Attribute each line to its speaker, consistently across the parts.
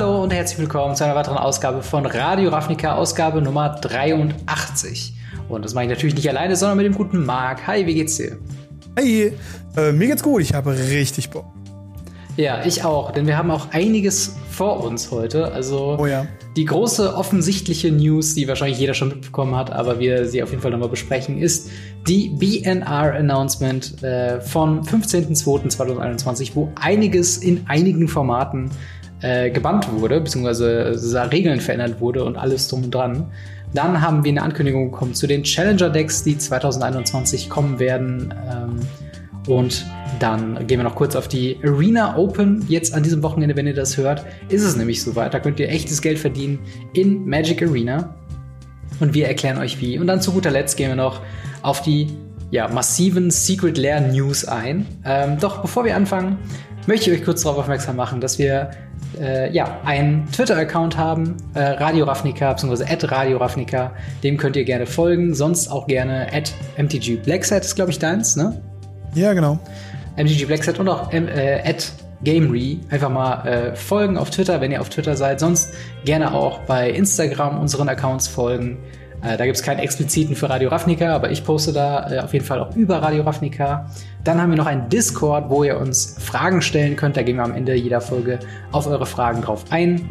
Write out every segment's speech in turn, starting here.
Speaker 1: Hallo und herzlich willkommen zu einer weiteren Ausgabe von Radio Ravnica, Ausgabe Nummer 83. Und das mache ich natürlich nicht alleine, sondern mit dem guten Marc. Hi, wie geht's dir?
Speaker 2: Hey, äh, mir geht's gut, ich habe richtig Bock.
Speaker 1: Ja, ich auch, denn wir haben auch einiges vor uns heute. Also
Speaker 2: oh ja.
Speaker 1: die große offensichtliche News, die wahrscheinlich jeder schon mitbekommen hat, aber wir sie auf jeden Fall nochmal besprechen, ist die BNR-Announcement äh, vom 15.02.2021, wo einiges in einigen Formaten äh, gebannt wurde, beziehungsweise Regeln verändert wurde und alles drum und dran. Dann haben wir eine Ankündigung bekommen zu den Challenger-Decks, die 2021 kommen werden. Ähm, und dann gehen wir noch kurz auf die Arena Open. Jetzt an diesem Wochenende, wenn ihr das hört, ist es nämlich soweit. Da könnt ihr echtes Geld verdienen in Magic Arena. Und wir erklären euch wie. Und dann zu guter Letzt gehen wir noch auf die ja, massiven Secret Lair News ein. Ähm, doch bevor wir anfangen, möchte ich euch kurz darauf aufmerksam machen, dass wir äh, ja, einen Twitter-Account haben, äh, Radio Ravnica, beziehungsweise at Radio Ravnica. Dem könnt ihr gerne folgen. Sonst auch gerne at MTG Blackset ist, glaube ich, deins, ne?
Speaker 2: Ja, genau.
Speaker 1: MTG Blackset und auch äh, at Gamery. Einfach mal äh, folgen auf Twitter, wenn ihr auf Twitter seid. Sonst gerne auch bei Instagram unseren Accounts folgen. Äh, da gibt es keinen expliziten für Radio Ravnica, aber ich poste da äh, auf jeden Fall auch über Radio Ravnica. Dann haben wir noch einen Discord, wo ihr uns Fragen stellen könnt. Da gehen wir am Ende jeder Folge auf eure Fragen drauf ein.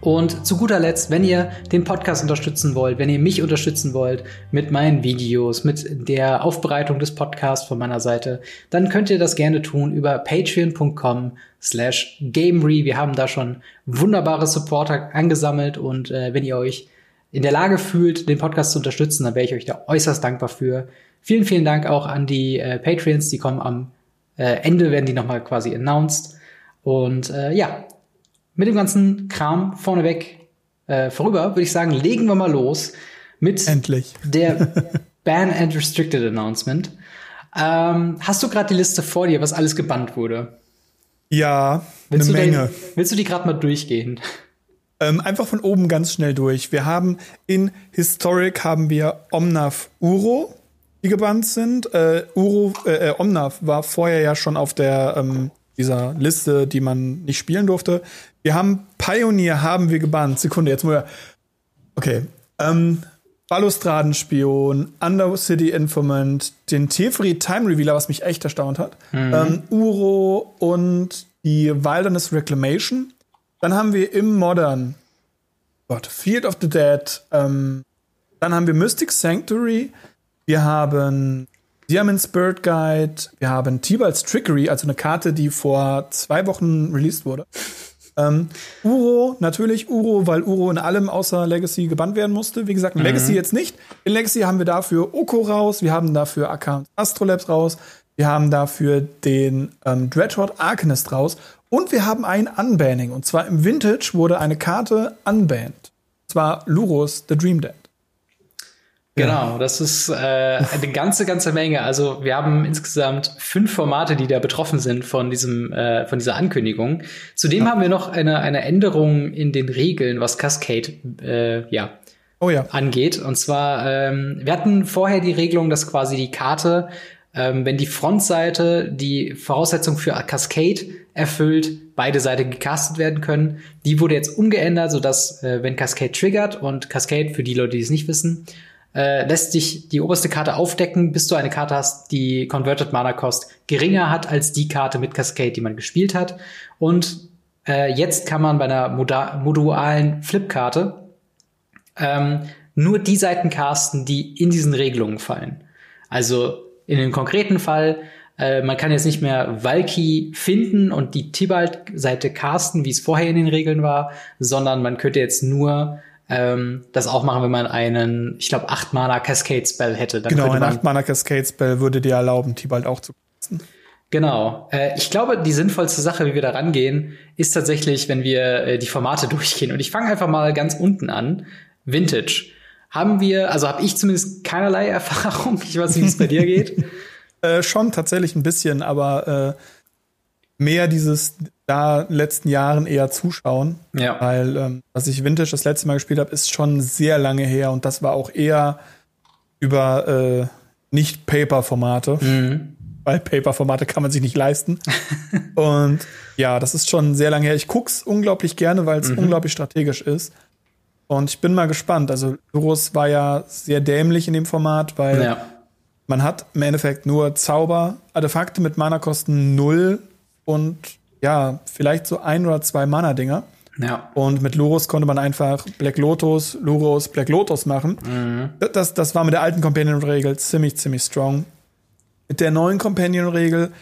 Speaker 1: Und zu guter Letzt, wenn ihr den Podcast unterstützen wollt, wenn ihr mich unterstützen wollt mit meinen Videos, mit der Aufbereitung des Podcasts von meiner Seite, dann könnt ihr das gerne tun über patreon.com slash gamery. Wir haben da schon wunderbare Supporter angesammelt und äh, wenn ihr euch in der Lage fühlt, den Podcast zu unterstützen, dann wäre ich euch da äußerst dankbar für. Vielen, vielen Dank auch an die äh, Patreons, die kommen am äh, Ende, werden die nochmal quasi announced. Und äh, ja, mit dem ganzen Kram vorneweg äh, vorüber, würde ich sagen, legen wir mal los mit
Speaker 2: Endlich.
Speaker 1: der Ban and Restricted Announcement. Ähm, hast du gerade die Liste vor dir, was alles gebannt wurde?
Speaker 2: Ja,
Speaker 1: willst eine Menge. Den, willst du die gerade mal durchgehen?
Speaker 2: Ähm, einfach von oben ganz schnell durch. Wir haben in Historic haben wir Omnav Uro, die gebannt sind. Äh, Uro, äh, äh Omnav war vorher ja schon auf der ähm, dieser Liste, die man nicht spielen durfte. Wir haben Pioneer haben wir gebannt. Sekunde, jetzt mal. Okay. Ähm, Balustradenspion, Undercity Informant, den Teferi Time Revealer, was mich echt erstaunt hat, mhm. ähm, Uro und die Wilderness Reclamation. Dann haben wir im Modern Gott, Field of the Dead. Ähm, dann haben wir Mystic Sanctuary. Wir haben Diamond's Bird Guide. Wir haben Tibalt's Trickery, also eine Karte, die vor zwei Wochen released wurde. Ähm, Uro, natürlich Uro, weil Uro in allem außer Legacy gebannt werden musste. Wie gesagt, in Legacy mhm. jetzt nicht. In Legacy haben wir dafür Oko raus, wir haben dafür Account Astrolabs raus, wir haben dafür den ähm, Dreadhorde Arcanist raus und wir haben ein Unbanning. Und zwar im Vintage wurde eine Karte unbanned. Und zwar Luros The Dream Dead.
Speaker 1: Genau, das ist äh, eine ganze, ganze Menge. Also wir haben insgesamt fünf Formate, die da betroffen sind von diesem, äh, von dieser Ankündigung. Zudem ja. haben wir noch eine, eine Änderung in den Regeln, was Cascade äh, ja,
Speaker 2: oh ja.
Speaker 1: angeht. Und zwar, ähm, wir hatten vorher die Regelung, dass quasi die Karte, ähm, wenn die Frontseite die Voraussetzung für Cascade erfüllt, beide Seiten gecastet werden können. Die wurde jetzt umgeändert, sodass, äh, wenn Cascade triggert und Cascade, für die Leute, die es nicht wissen, äh, lässt dich die oberste Karte aufdecken, bis du eine Karte hast, die Converted Mana Cost geringer hat als die Karte mit Cascade, die man gespielt hat. Und äh, jetzt kann man bei einer Moda modualen Flipkarte ähm, nur die Seiten casten, die in diesen Regelungen fallen. Also in dem konkreten Fall, äh, man kann jetzt nicht mehr Valky finden und die Tibalt-Seite casten, wie es vorher in den Regeln war, sondern man könnte jetzt nur ähm, das auch machen, wenn man einen, ich glaube, 8 Mana Cascade Spell hätte.
Speaker 2: Dann genau, ein 8 Mana Cascade Spell würde dir erlauben, Tibalt auch zu casten.
Speaker 1: Genau. Äh, ich glaube, die sinnvollste Sache, wie wir da rangehen, ist tatsächlich, wenn wir äh, die Formate durchgehen. Und ich fange einfach mal ganz unten an. Vintage. Haben wir, also habe ich zumindest keinerlei Erfahrung. Ich weiß nicht, wie es bei dir geht.
Speaker 2: Äh, schon tatsächlich ein bisschen, aber äh, mehr dieses da letzten Jahren eher zuschauen.
Speaker 1: Ja.
Speaker 2: Weil, ähm, was ich Vintage das letzte Mal gespielt habe, ist schon sehr lange her und das war auch eher über äh, Nicht-Paper-Formate. Mhm. weil Paper-Formate kann man sich nicht leisten. und ja, das ist schon sehr lange her. Ich guck's unglaublich gerne, weil es mhm. unglaublich strategisch ist. Und ich bin mal gespannt. Also Lurus war ja sehr dämlich in dem Format, weil ja. man hat im Endeffekt nur Zauber, Artefakte mit Mana-Kosten null und ja, vielleicht so ein oder zwei Mana-Dinger. Ja. Und mit Lurus konnte man einfach Black Lotus, Lurus, Black Lotus machen. Mhm. Das, das war mit der alten Companion-Regel ziemlich, ziemlich strong. Mit der neuen Companion-Regel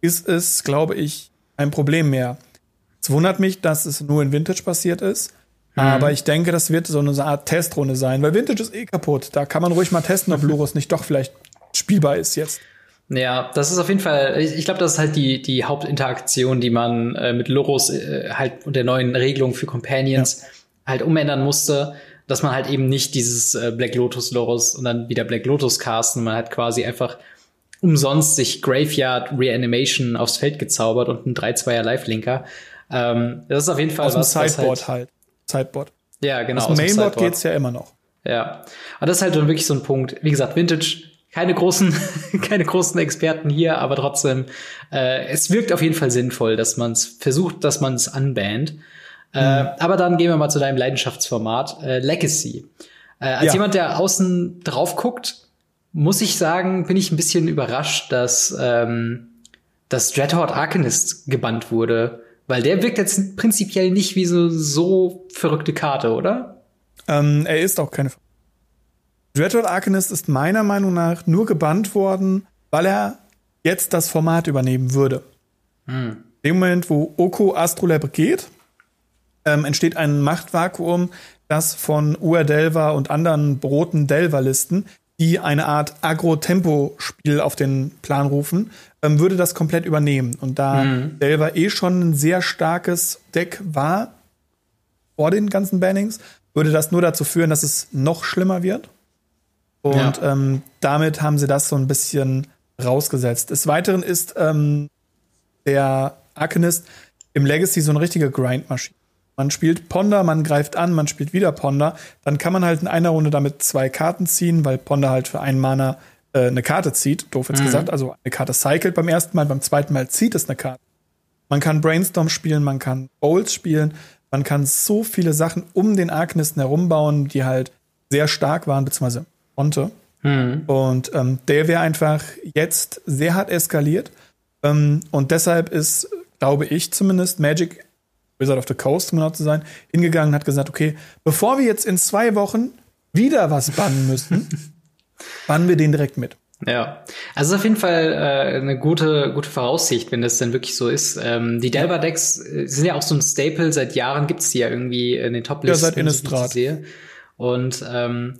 Speaker 2: ist es, glaube ich, ein Problem mehr. Es wundert mich, dass es nur in Vintage passiert ist. Mhm. Aber ich denke, das wird so eine Art Testrunde sein, weil Vintage ist eh kaputt. Da kann man ruhig mal testen, ob Lurus nicht doch vielleicht spielbar ist jetzt.
Speaker 1: Ja, das ist auf jeden Fall, ich, ich glaube, das ist halt die, die Hauptinteraktion, die man äh, mit Lurus äh, halt und der neuen Regelung für Companions ja. halt umändern musste, dass man halt eben nicht dieses äh, Black Lotus Lurus und dann wieder Black Lotus casten, man hat quasi einfach umsonst sich Graveyard Reanimation aufs Feld gezaubert und ein 3-2er Live-Linker. Ähm, das ist auf jeden Fall
Speaker 2: aus was. Dem Sideboard was halt, halt. Sideboard.
Speaker 1: Ja, genau.
Speaker 2: Aus dem Mainboard geht's ja immer noch.
Speaker 1: Ja. Aber das ist halt dann wirklich so ein Punkt. Wie gesagt, Vintage, keine großen, keine großen Experten hier, aber trotzdem, äh, es wirkt auf jeden Fall sinnvoll, dass man es versucht, dass man es unbannt. Äh, mhm. Aber dann gehen wir mal zu deinem Leidenschaftsformat, äh, Legacy. Äh, als ja. jemand, der außen drauf guckt, muss ich sagen, bin ich ein bisschen überrascht, dass, ähm, dass Dreadhorde Arcanist gebannt wurde. Weil der wirkt jetzt prinzipiell nicht wie so, so verrückte Karte, oder?
Speaker 2: Ähm, er ist auch keine. Dreadhorde Arcanist ist meiner Meinung nach nur gebannt worden, weil er jetzt das Format übernehmen würde. Hm. Im Moment, wo Oko Astrolab geht, ähm, entsteht ein Machtvakuum, das von UR Delver und anderen Broten Delver-Listen die eine Art Agro-Tempo-Spiel auf den Plan rufen, ähm, würde das komplett übernehmen. Und da mhm. Delver eh schon ein sehr starkes Deck war vor den ganzen Bannings, würde das nur dazu führen, dass es noch schlimmer wird. Und ja. ähm, damit haben sie das so ein bisschen rausgesetzt. Des Weiteren ist ähm, der Arcanist im Legacy so eine richtige Grindmaschine. Man spielt Ponder, man greift an, man spielt wieder Ponder. Dann kann man halt in einer Runde damit zwei Karten ziehen, weil Ponder halt für einen Mana äh, eine Karte zieht, doof jetzt mhm. gesagt. Also eine Karte cycelt beim ersten Mal, beim zweiten Mal zieht es eine Karte. Man kann Brainstorm spielen, man kann Bowls spielen, man kann so viele Sachen um den Arkanisten herumbauen, die halt sehr stark waren, beziehungsweise konnte. Mhm. Und ähm, der wäre einfach jetzt sehr hart eskaliert. Ähm, und deshalb ist, glaube ich zumindest, Magic Wizard of the Coast, um genau zu sein, hingegangen und hat gesagt, okay, bevor wir jetzt in zwei Wochen wieder was bannen müssen, bannen wir den direkt mit.
Speaker 1: Ja, also auf jeden Fall äh, eine gute gute Voraussicht, wenn das denn wirklich so ist. Ähm, die Delver Decks äh, sind ja auch so ein Staple. Seit Jahren gibt's die ja irgendwie in den Top-Listen.
Speaker 2: Ja, seit Innistrad.
Speaker 1: Und ähm,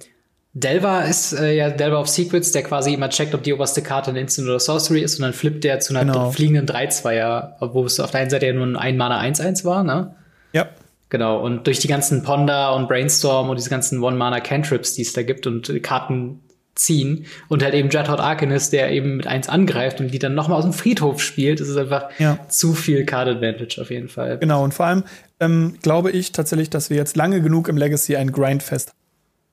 Speaker 1: Delver ist äh, ja Delver of Secrets, der quasi immer checkt, ob die oberste Karte ein Instant oder Sorcery ist und dann flippt der zu einer genau. fliegenden 3-2er, wo es auf der einen Seite ja nur ein ein Mana 1-1 war, ne?
Speaker 2: Ja.
Speaker 1: Genau, und durch die ganzen Ponder und Brainstorm und diese ganzen One-Mana-Cantrips, die es da gibt und Karten ziehen und halt eben Dreadhorde Arcanist, der eben mit 1 angreift und die dann nochmal aus dem Friedhof spielt, das ist einfach ja. zu viel Card Advantage auf jeden Fall.
Speaker 2: Genau, und vor allem ähm, glaube ich tatsächlich, dass wir jetzt lange genug im Legacy ein Grindfest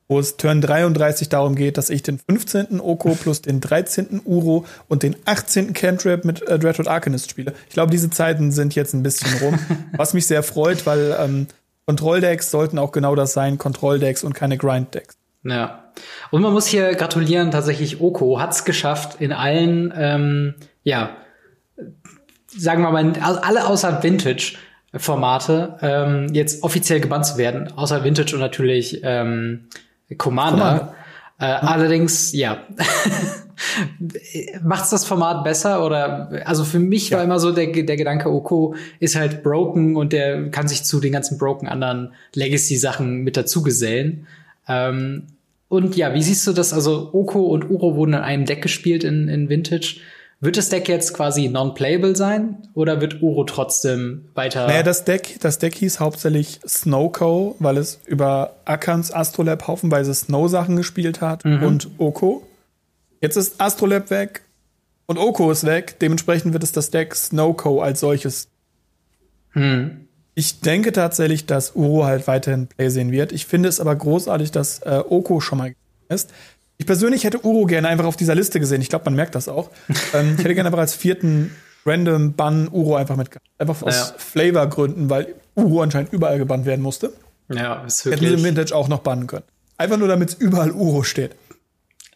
Speaker 2: wo es Turn 33 darum geht, dass ich den 15. Oko plus den 13. Uro und den 18. Cantrip mit äh, Dreadwood Arcanist spiele. Ich glaube, diese Zeiten sind jetzt ein bisschen rum, was mich sehr freut, weil ähm, Kontrolldecks sollten auch genau das sein, Kontrolldecks und keine Grinddecks.
Speaker 1: Ja. Und man muss hier gratulieren, tatsächlich Oko hat's geschafft, in allen, ähm, ja, sagen wir mal, alle außer Vintage Formate ähm, jetzt offiziell gebannt zu werden, außer Vintage und natürlich ähm, Commander. Commander. Äh, hm. Allerdings, ja. Macht's das Format besser oder also für mich ja. war immer so der, der Gedanke, Oko ist halt broken und der kann sich zu den ganzen broken anderen Legacy-Sachen mit dazu gesellen. Ähm, und ja, wie siehst du das? Also Oko und Uro wurden in einem Deck gespielt in, in Vintage. Wird das Deck jetzt quasi non-playable sein oder wird Uro trotzdem weiter?
Speaker 2: Naja, das Deck, das Deck hieß hauptsächlich Snowco, weil es über Akans Astrolab haufenweise Snow-Sachen gespielt hat mhm. und Oko. Jetzt ist Astrolab weg und Oko ist weg. Dementsprechend wird es das Deck Snowco als solches. Mhm. Ich denke tatsächlich, dass Uro halt weiterhin Play sehen wird. Ich finde es aber großartig, dass äh, Oko schon mal ist. Ich persönlich hätte Uro gerne einfach auf dieser Liste gesehen. Ich glaube, man merkt das auch. ähm, ich hätte gerne aber als vierten random Bann Uro einfach mit. Einfach aus ja. Flavorgründen, weil Uro anscheinend überall gebannt werden musste.
Speaker 1: Ja, ist wirklich.
Speaker 2: Hätten sie im Vintage auch noch bannen können. Einfach nur, damit überall Uro steht.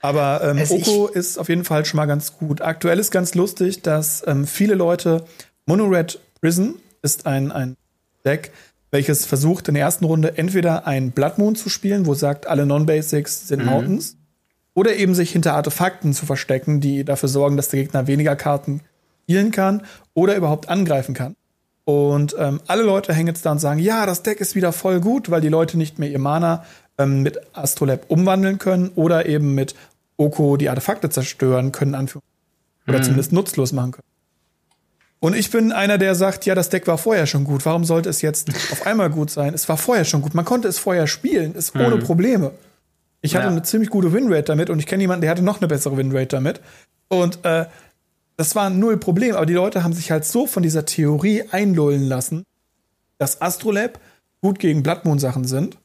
Speaker 2: Aber ähm, Oko ist auf jeden Fall schon mal ganz gut. Aktuell ist ganz lustig, dass ähm, viele Leute Monored Prison ist ein, ein Deck, welches versucht in der ersten Runde entweder ein Blood Moon zu spielen, wo sagt, alle Non-Basics sind mhm. Mountains, oder eben sich hinter Artefakten zu verstecken, die dafür sorgen, dass der Gegner weniger Karten spielen kann oder überhaupt angreifen kann. Und ähm, alle Leute hängen jetzt da und sagen, ja, das Deck ist wieder voll gut, weil die Leute nicht mehr ihr Mana ähm, mit Astrolab umwandeln können oder eben mit Oko die Artefakte zerstören können, Anführungszeichen. Oder mhm. zumindest nutzlos machen können. Und ich bin einer, der sagt, ja, das Deck war vorher schon gut. Warum sollte es jetzt auf einmal gut sein? Es war vorher schon gut. Man konnte es vorher spielen, ist ohne mhm. Probleme. Ich hatte ja. eine ziemlich gute Winrate damit und ich kenne jemanden, der hatte noch eine bessere Winrate damit. Und äh, das war null Problem. Aber die Leute haben sich halt so von dieser Theorie einlullen lassen, dass Astrolab gut gegen Blood Moon Sachen sind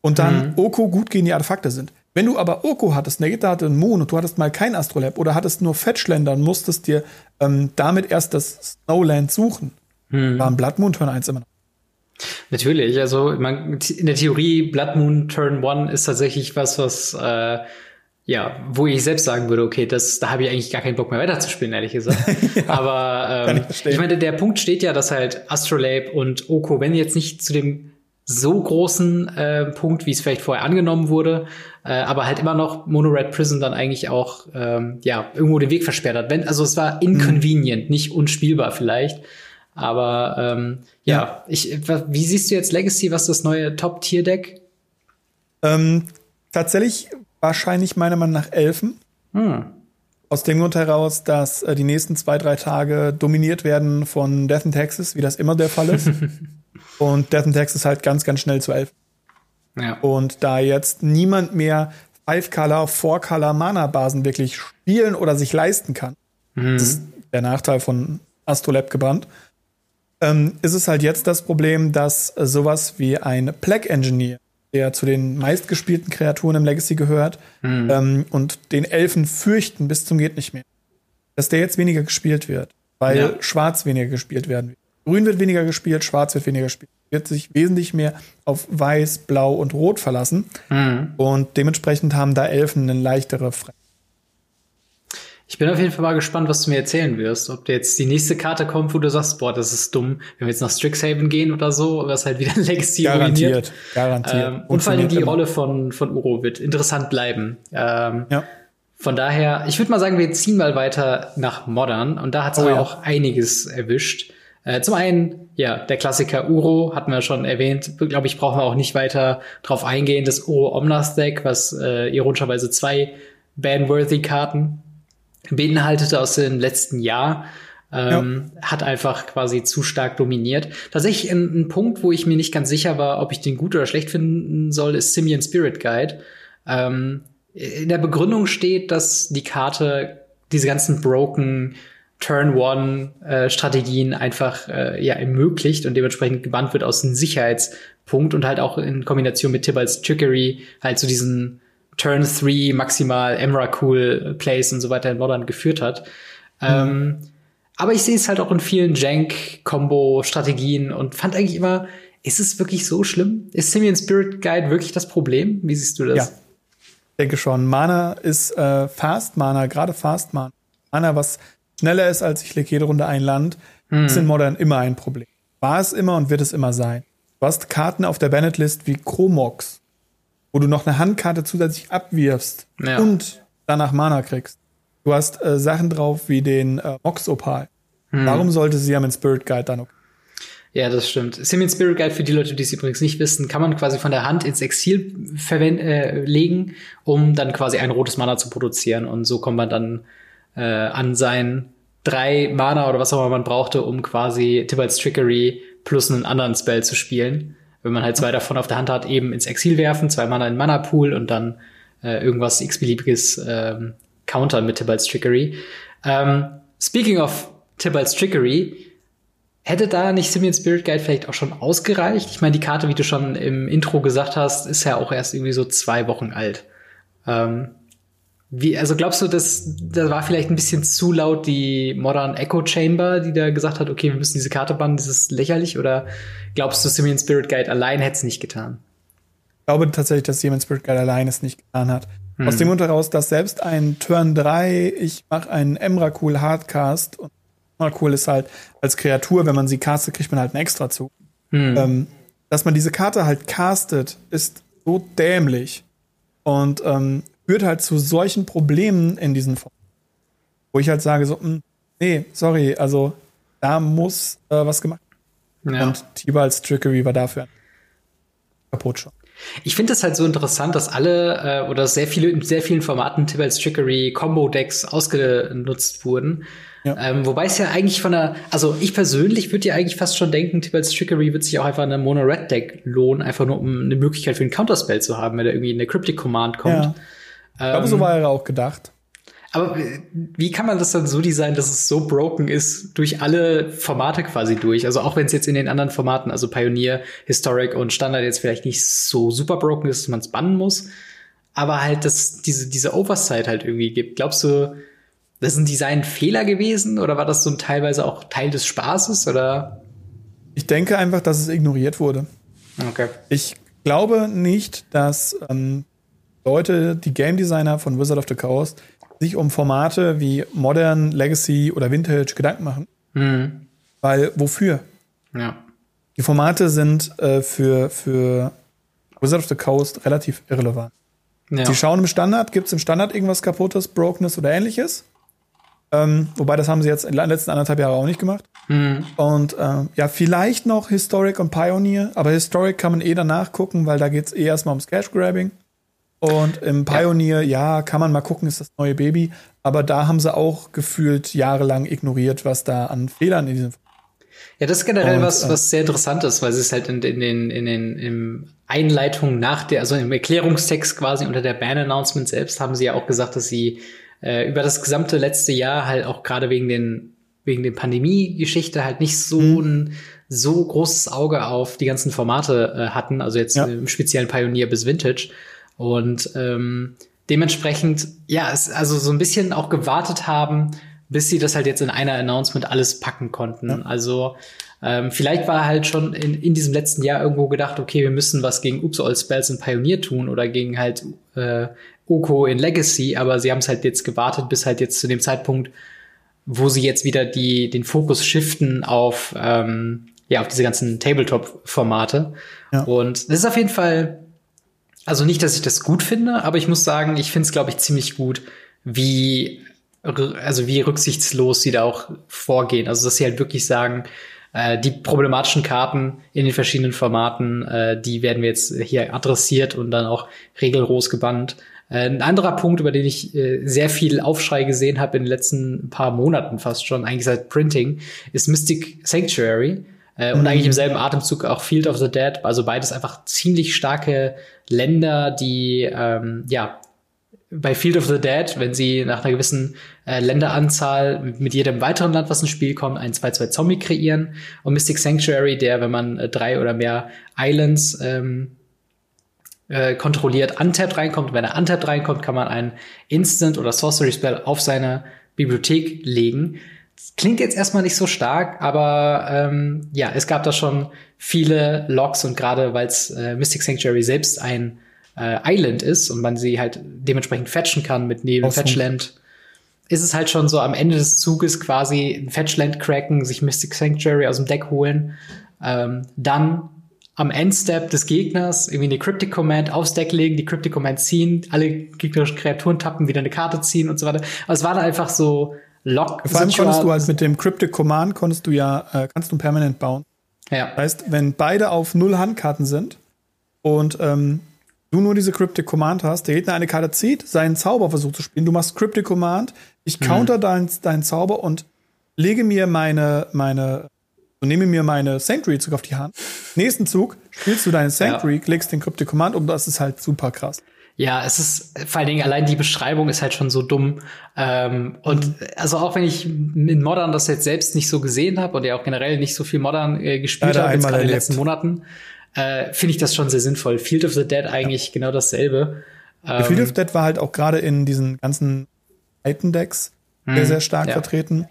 Speaker 2: und dann mhm. Oko gut gegen die Artefakte sind. Wenn du aber Oko hattest, Negita hatte einen Moon und du hattest mal kein Astrolab oder hattest nur Fetchländer und musstest dir ähm, damit erst das Snowland suchen, hm. war ein Blood Moon Turn 1 immer noch.
Speaker 1: Natürlich, also man, in der Theorie Blood Moon Turn 1 ist tatsächlich was, was äh, ja, wo ich selbst sagen würde, okay, das, da habe ich eigentlich gar keinen Bock mehr weiterzuspielen, ehrlich gesagt. ja, Aber ähm, ich, ich meine, der Punkt steht ja, dass halt Astrolabe und Oko, wenn jetzt nicht zu dem so großen äh, Punkt, wie es vielleicht vorher angenommen wurde, äh, aber halt immer noch Mono Red Prison dann eigentlich auch ähm, ja irgendwo den Weg versperrt hat. Wenn, also es war inconvenient, mhm. nicht unspielbar vielleicht. Aber ähm, ja, ja, ich, wie siehst du jetzt Legacy, was das neue Top-Tier-Deck?
Speaker 2: Ähm, tatsächlich wahrscheinlich meiner Meinung nach Elfen. Hm. Aus dem Grund heraus, dass äh, die nächsten zwei, drei Tage dominiert werden von Death in Texas, wie das immer der Fall ist. Und Death in Texas halt ganz, ganz schnell zu elf. Ja. Und da jetzt niemand mehr Five-Color, Four-Color Mana-Basen wirklich spielen oder sich leisten kann, mhm. das ist der Nachteil von Astrolab gebannt, ähm, ist es halt jetzt das Problem, dass sowas wie ein Plague Engineer, der zu den meistgespielten Kreaturen im Legacy gehört, mhm. ähm, und den Elfen fürchten bis zum geht nicht mehr, dass der jetzt weniger gespielt wird, weil ja. Schwarz weniger gespielt werden wird. Grün wird weniger gespielt, Schwarz wird weniger gespielt. Wird sich wesentlich mehr auf Weiß, Blau und Rot verlassen. Mhm. Und dementsprechend haben da Elfen eine leichtere Fre
Speaker 1: ich bin auf jeden Fall mal gespannt, was du mir erzählen wirst. Ob jetzt die nächste Karte kommt, wo du sagst, boah, das ist dumm, wenn wir jetzt nach Strixhaven gehen oder so, was halt wieder Legacy
Speaker 2: Garantiert, ruiniert. garantiert.
Speaker 1: Ähm, und vor allem die immer. Rolle von, von Uro wird interessant bleiben. Ähm, ja. Von daher, ich würde mal sagen, wir ziehen mal weiter nach Modern und da hat es oh, ja. auch einiges erwischt. Äh, zum einen, ja, der Klassiker Uro hatten wir schon erwähnt. Glaube ich, brauchen wir auch nicht weiter drauf eingehen. Das Uro Omnas Deck, was äh, ironischerweise zwei Banworthy-Karten beinhaltete aus dem letzten Jahr, ähm, ja. hat einfach quasi zu stark dominiert. Tatsächlich ein, ein, Punkt, wo ich mir nicht ganz sicher war, ob ich den gut oder schlecht finden soll, ist Simeon Spirit Guide. Ähm, in der Begründung steht, dass die Karte diese ganzen broken Turn-One-Strategien äh, einfach äh, ja ermöglicht und dementsprechend gebannt wird aus einem Sicherheitspunkt und halt auch in Kombination mit Tibalt's Trickery halt zu diesen Turn 3 maximal Emrakul Plays und so weiter in Modern geführt hat. Mhm. Ähm, aber ich sehe es halt auch in vielen Jank-Combo-Strategien und fand eigentlich immer, ist es wirklich so schlimm? Ist Simeon Spirit Guide wirklich das Problem? Wie siehst du das?
Speaker 2: Ja, denke schon. Mana ist äh, Fast Mana, gerade Fast Mana. Mana, was schneller ist, als ich lege jede Runde ein Land, hm. ist in Modern immer ein Problem. War es immer und wird es immer sein. Du hast Karten auf der Banned-List wie Chromox, wo du noch eine Handkarte zusätzlich abwirfst ja. und danach Mana kriegst. Du hast äh, Sachen drauf wie den äh, Mox Opal. Hm. Warum sollte sie ja mit Spirit Guide dann okay?
Speaker 1: Ja, das stimmt. Simeon Spirit Guide, für die Leute, die es übrigens nicht wissen, kann man quasi von der Hand ins Exil äh, legen, um dann quasi ein rotes Mana zu produzieren. Und so kommt man dann äh, an sein drei Mana oder was auch immer man brauchte, um quasi Tibalt's Trickery plus einen anderen Spell zu spielen. Wenn man halt zwei davon auf der Hand hat, eben ins Exil werfen, zwei Mana in Mana Pool und dann äh, irgendwas x-beliebiges ähm, countern mit Tibalt's Trickery. Ähm, speaking of Tibalt's Trickery, hätte da nicht Simeon Spirit Guide vielleicht auch schon ausgereicht? Ich meine, die Karte, wie du schon im Intro gesagt hast, ist ja auch erst irgendwie so zwei Wochen alt. Ähm, Wie, also glaubst du, dass da war vielleicht ein bisschen zu laut die Modern Echo Chamber, die da gesagt hat, okay, wir müssen diese Karte bannen, das ist lächerlich? Oder glaubst du, Simeon Spirit Guide allein hätte es nicht getan?
Speaker 2: Ich glaube tatsächlich, dass Simeon Spirit Guide allein es nicht getan hat. Hm. Aus dem Grund heraus, dass selbst ein Turn 3, ich mache einen Emrakul Hardcast und Emrakul ist halt als Kreatur, wenn man sie castet, kriegt man halt einen extra zu. Hm. Ähm, dass man diese Karte halt castet, ist so dämlich. Und ähm, führt halt zu solchen Problemen in diesen Formen. Wo ich halt sage, so, mh, hm, nee, sorry, also da muss äh, was gemacht werden. Ja. Und Tibals Trickery war dafür kaputt schon.
Speaker 1: Ich finde es halt so interessant, dass alle äh, oder sehr viele in sehr vielen Formaten Tibals Trickery Combo Decks ausgenutzt wurden. Ja. Ähm, wobei es ja eigentlich von der, also ich persönlich würde ja eigentlich fast schon denken, Tibals Trickery wird sich auch einfach in einem Mono-Red-Deck lohnen, einfach nur um eine Möglichkeit für einen Counterspell zu haben, wenn er irgendwie in der Cryptic Command kommt. Ja.
Speaker 2: Ich glaube, so ähm, war er auch gedacht.
Speaker 1: Aber wie kann man das dann so designen, dass es so broken ist durch alle Formate quasi durch? Also auch wenn es jetzt in den anderen Formaten, also Pioneer, Historic und Standard jetzt vielleicht nicht so super broken ist, dass man es bannen muss, aber halt, dass diese, diese Oversight halt irgendwie gibt. Glaubst du, das ist ein Designfehler gewesen oder war das so teilweise auch Teil des Spaßes oder?
Speaker 2: Ich denke einfach, dass es ignoriert wurde.
Speaker 1: Okay.
Speaker 2: Ich glaube nicht, dass ähm, Leute, die Game Designer von Wizard of the Coast, sich um Formate wie Modern, Legacy oder Vintage Gedanken machen. Mhm. Weil wofür?
Speaker 1: Ja.
Speaker 2: Die Formate sind äh, für, für Wizard of the Coast relativ irrelevant. Ja. Sie schauen im Standard, gibt es im Standard irgendwas kaputtes, Brokenes oder ähnliches? Ähm, wobei, das haben sie jetzt in den letzten anderthalb Jahren auch nicht gemacht. Mhm. Und ähm, ja, vielleicht noch Historic und Pioneer, aber Historic kann man eh danach gucken, weil da geht es eh erstmal ums Cash-Grabbing. Und im Pioneer, ja. ja, kann man mal gucken, ist das neue Baby. Aber da haben sie auch gefühlt jahrelang ignoriert, was da an Fehlern in diesem
Speaker 1: ja, das ist generell und, was, äh, was sehr interessant ist, weil es ist halt in, in den, in den, im Einleitung nach der, also im Erklärungstext quasi unter der Ban-Announcement selbst haben sie ja auch gesagt, dass sie äh, über das gesamte letzte Jahr halt auch gerade wegen den, wegen den Pandemie-Geschichte halt nicht so mhm. ein so großes Auge auf die ganzen Formate äh, hatten, also jetzt ja. im speziellen Pioneer bis Vintage. Und ähm, dementsprechend, ja, es, also so ein bisschen auch gewartet haben, bis sie das halt jetzt in einer Announcement alles packen konnten. Ja. Also ähm, vielleicht war halt schon in, in diesem letzten Jahr irgendwo gedacht, okay, wir müssen was gegen Oops All Spells in Pioneer tun oder gegen halt äh, Oko in Legacy, aber sie haben es halt jetzt gewartet bis halt jetzt zu dem Zeitpunkt, wo sie jetzt wieder die, den Fokus shiften auf, ähm, ja, auf diese ganzen Tabletop-Formate. Ja. Und das ist auf jeden Fall also nicht, dass ich das gut finde, aber ich muss sagen, ich finde es, glaube ich, ziemlich gut, wie, also wie rücksichtslos sie da auch vorgehen. Also, dass sie halt wirklich sagen, äh, die problematischen Karten in den verschiedenen Formaten, äh, die werden wir jetzt hier adressiert und dann auch regelros gebannt. Äh, ein anderer Punkt, über den ich äh, sehr viel Aufschrei gesehen habe in den letzten paar Monaten fast schon, eigentlich seit Printing, ist Mystic Sanctuary. Äh, und mhm. eigentlich im selben Atemzug auch Field of the Dead. Also beides einfach ziemlich starke Länder, die ähm, ja bei Field of the Dead, wenn sie nach einer gewissen äh, Länderanzahl mit jedem weiteren Land, was ins Spiel kommt, ein 2-2 Zombie kreieren. Und Mystic Sanctuary, der, wenn man äh, drei oder mehr Islands ähm, äh, kontrolliert, untapped reinkommt. Wenn er untapped reinkommt, kann man einen Instant oder Sorcery Spell auf seine Bibliothek legen. Klingt jetzt erstmal nicht so stark, aber ähm, ja, es gab da schon viele Logs und gerade weil es äh, Mystic Sanctuary selbst ein äh, Island ist und man sie halt dementsprechend fetchen kann mit neben awesome. Fetchland, ist es halt schon so am Ende des Zuges quasi ein Fetchland cracken, sich Mystic Sanctuary aus dem Deck holen, ähm, dann am Endstep des Gegners irgendwie eine Cryptic Command aufs Deck legen, die Cryptic Command ziehen, alle gegnerischen Kreaturen tappen, wieder eine Karte ziehen und so weiter. Aber es war dann einfach so Lock.
Speaker 2: Vor allem konntest du halt mit dem Cryptic Command konntest du ja, äh, kannst du permanent bauen.
Speaker 1: Ja.
Speaker 2: Das heißt, wenn beide auf null Handkarten sind und ähm, du nur diese Cryptic Command hast, der Gegner eine Karte zieht, seinen Zauber versucht zu spielen, du machst Cryptic Command, ich mhm. counter mhm. deinen dein Zauber und lege mir meine, meine, so nehme mir meine Sanctuary Zug auf die Hand. Nächsten Zug spielst du deine Sanctuary, ja. klickst den Cryptic Command und das ist halt super krass.
Speaker 1: Ja, es ist vor allen Dingen allein die Beschreibung ist halt schon so dumm. Ähm, und mhm. also auch wenn ich in Modern das jetzt selbst nicht so gesehen habe und ja auch generell nicht so viel Modern äh, gespielt habe in den letzten Monaten, äh, finde ich das schon sehr sinnvoll. Field of the Dead eigentlich ja. genau dasselbe.
Speaker 2: Ähm, Field of Dead war halt auch gerade in diesen ganzen Titan-Decks sehr, sehr stark ja. vertreten.